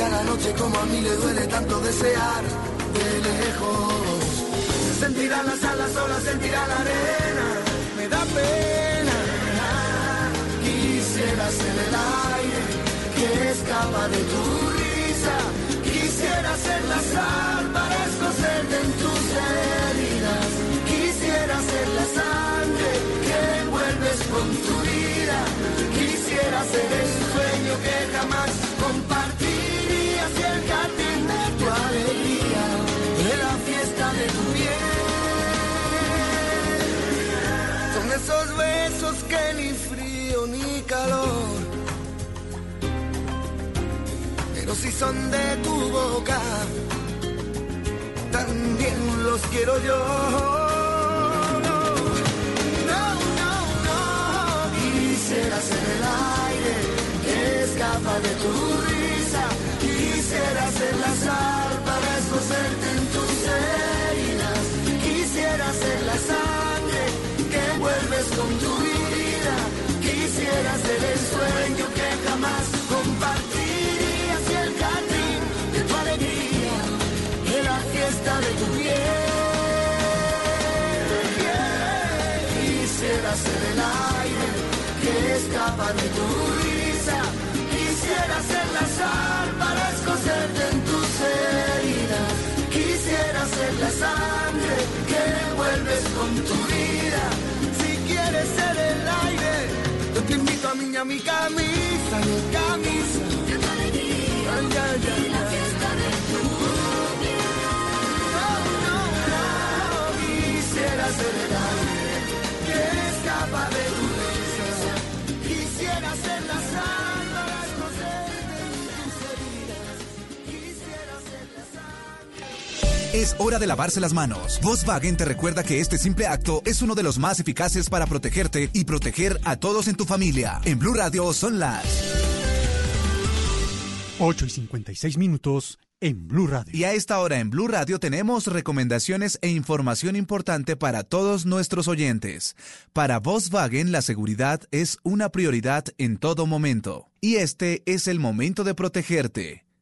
Quizá la noche como a mí le duele tanto desear de lejos. Sentirá las alas solas, sentirá la arena, me da pena. Quisiera ser el aire que escapa de tu risa. Quisiera ser la sal para escocerte en tus heridas. Quisiera ser la sangre que envuelves con tu vida. Quisiera ser el sueño que jamás que ni frío ni calor pero si son de tu boca, también los quiero yo. No, no, no, no. Quisiera ser el aire que escapa de tu risa. Quisiera Ser el sueño que jamás compartirías y el jardín de tu alegría, de la fiesta de tu piel. Quisiera ser aire que escapa de tu invito a mí a mi camisa, mi camisa. Es hora de lavarse las manos. Volkswagen te recuerda que este simple acto es uno de los más eficaces para protegerte y proteger a todos en tu familia. En Blue Radio son las 8 y 56 minutos en Blue Radio. Y a esta hora en Blue Radio tenemos recomendaciones e información importante para todos nuestros oyentes. Para Volkswagen la seguridad es una prioridad en todo momento. Y este es el momento de protegerte,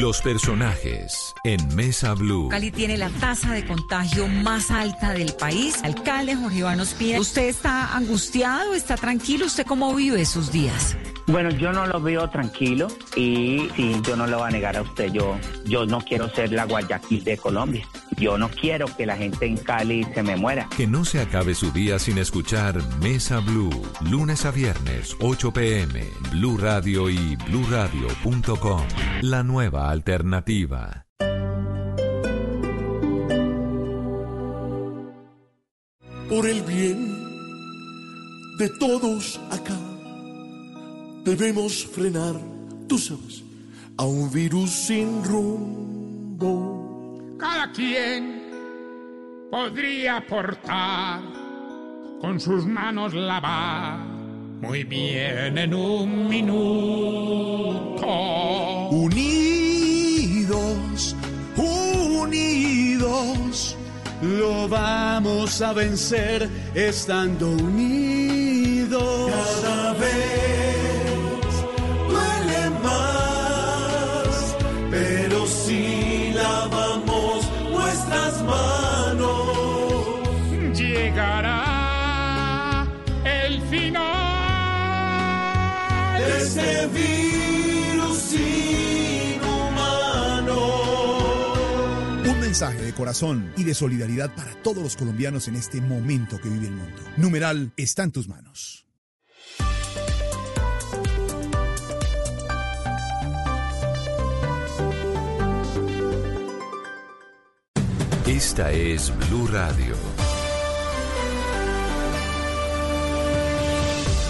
Los personajes en Mesa Blue. Cali tiene la tasa de contagio más alta del país. Alcalde Jorge Iván Ospina, ¿usted está angustiado? ¿Está tranquilo? ¿Usted cómo vive esos días? Bueno, yo no lo veo tranquilo y sí, yo no lo voy a negar a usted. Yo, yo no quiero ser la Guayaquil de Colombia. Yo no quiero que la gente en Cali se me muera. Que no se acabe su día sin escuchar Mesa Blue. Lunes a viernes, 8 pm. Blue Radio y bluradio.com. La nueva alternativa. por el bien de todos acá. Debemos frenar, tú sabes, a un virus sin rumbo. Cada quien podría aportar con sus manos lavar muy bien en un minuto. Unidos, unidos, lo vamos a vencer estando unidos. Cada vez virus. Un mensaje de corazón y de solidaridad para todos los colombianos en este momento que vive el mundo. Numeral está en tus manos. Esta es Blue Radio.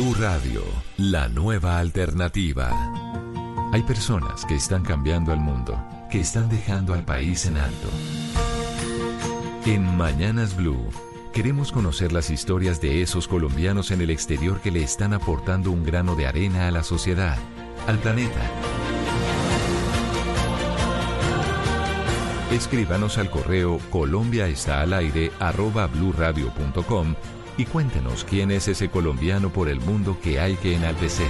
Blue Radio, la nueva alternativa. Hay personas que están cambiando al mundo, que están dejando al país en alto. En Mañanas Blue, queremos conocer las historias de esos colombianos en el exterior que le están aportando un grano de arena a la sociedad, al planeta. Escríbanos al correo colombiaestalaire arroba bluradio.com y cuéntenos quién es ese colombiano por el mundo que hay que enaltecer.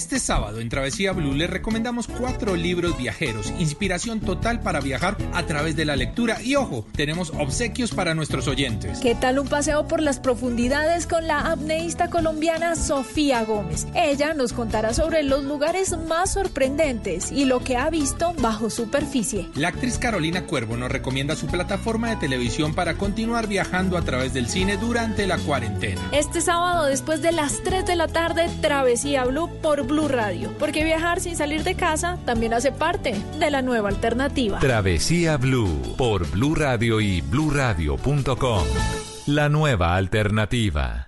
Este sábado en Travesía Blue les recomendamos cuatro libros viajeros, inspiración total para viajar a través de la lectura y ojo, tenemos obsequios para nuestros oyentes. ¿Qué tal un paseo por las profundidades con la apneísta colombiana Sofía Gómez? Ella nos contará sobre los lugares más sorprendentes y lo que ha visto bajo superficie. La actriz Carolina Cuervo nos recomienda su plataforma de televisión para continuar viajando a través del cine durante la cuarentena. Este sábado después de las 3 de la tarde, Travesía Blue por Blue Radio, porque viajar sin salir de casa también hace parte de la nueva alternativa. Travesía Blue por Blue Radio y bluradio.com. La nueva alternativa.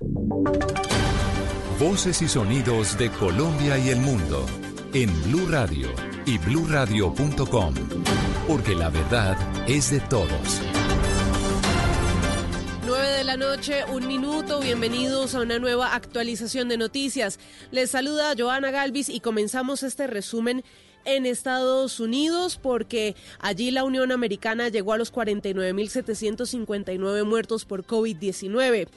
Voces y sonidos de Colombia y el mundo en Blue Radio y bluradio.com, porque la verdad es de todos. 9 de la noche, un minuto. Bienvenidos a una nueva actualización de noticias. Les saluda Joana Galvis y comenzamos este resumen en Estados Unidos porque allí la Unión Americana llegó a los 49.759 muertos por COVID-19.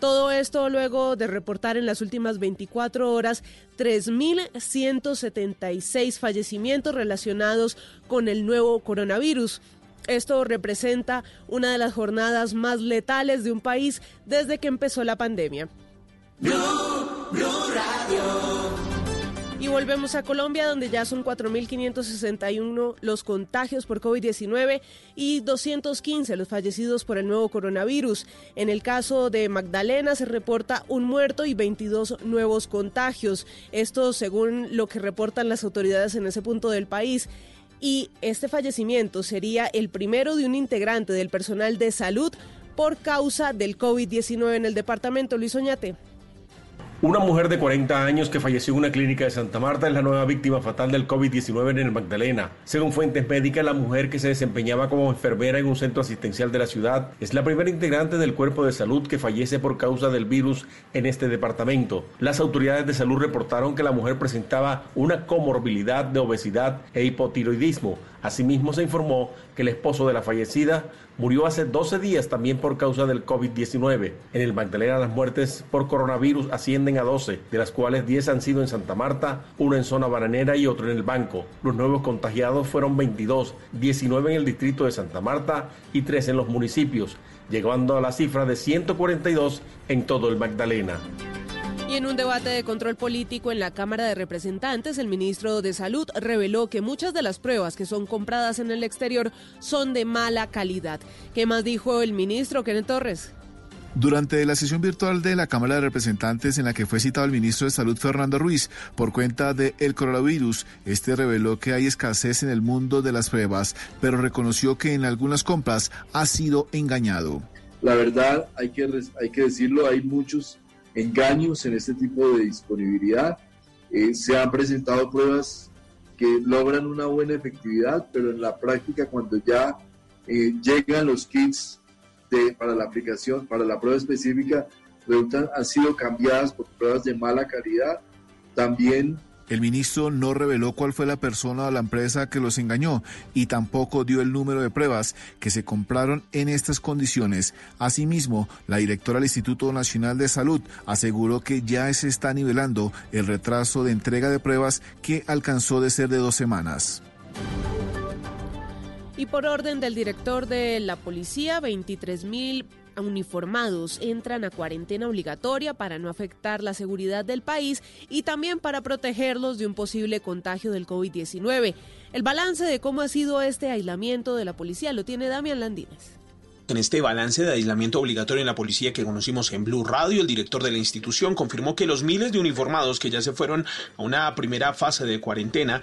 Todo esto luego de reportar en las últimas 24 horas 3.176 fallecimientos relacionados con el nuevo coronavirus. Esto representa una de las jornadas más letales de un país desde que empezó la pandemia. Y volvemos a Colombia, donde ya son 4.561 los contagios por COVID-19 y 215 los fallecidos por el nuevo coronavirus. En el caso de Magdalena se reporta un muerto y 22 nuevos contagios. Esto según lo que reportan las autoridades en ese punto del país y este fallecimiento sería el primero de un integrante del personal de salud por causa del COVID-19 en el departamento. Luis Oñate. Una mujer de 40 años que falleció en una clínica de Santa Marta es la nueva víctima fatal del COVID-19 en el Magdalena. Según fuentes médicas, la mujer que se desempeñaba como enfermera en un centro asistencial de la ciudad es la primera integrante del cuerpo de salud que fallece por causa del virus en este departamento. Las autoridades de salud reportaron que la mujer presentaba una comorbilidad de obesidad e hipotiroidismo. Asimismo, se informó que el esposo de la fallecida murió hace 12 días también por causa del COVID-19. En el Magdalena las muertes por coronavirus ascienden a 12, de las cuales 10 han sido en Santa Marta, uno en zona bananera y otro en el Banco. Los nuevos contagiados fueron 22, 19 en el distrito de Santa Marta y 3 en los municipios, llegando a la cifra de 142 en todo el Magdalena. Y en un debate de control político en la Cámara de Representantes, el ministro de Salud reveló que muchas de las pruebas que son compradas en el exterior son de mala calidad. ¿Qué más dijo el ministro Kenneth Torres? Durante la sesión virtual de la Cámara de Representantes en la que fue citado el ministro de Salud Fernando Ruiz por cuenta del el coronavirus, este reveló que hay escasez en el mundo de las pruebas, pero reconoció que en algunas compras ha sido engañado. La verdad, hay que, hay que decirlo, hay muchos engaños en este tipo de disponibilidad. Eh, se han presentado pruebas que logran una buena efectividad, pero en la práctica cuando ya eh, llegan los kits de, para la aplicación, para la prueba específica, resultan, han sido cambiadas por pruebas de mala calidad. También el ministro no reveló cuál fue la persona o la empresa que los engañó y tampoco dio el número de pruebas que se compraron en estas condiciones. Asimismo, la directora del Instituto Nacional de Salud aseguró que ya se está nivelando el retraso de entrega de pruebas que alcanzó de ser de dos semanas. Y por orden del director de la policía, 23 mil uniformados entran a cuarentena obligatoria para no afectar la seguridad del país y también para protegerlos de un posible contagio del COVID-19. El balance de cómo ha sido este aislamiento de la policía lo tiene Damián Landines. En este balance de aislamiento obligatorio en la policía que conocimos en Blue Radio, el director de la institución confirmó que los miles de uniformados que ya se fueron a una primera fase de cuarentena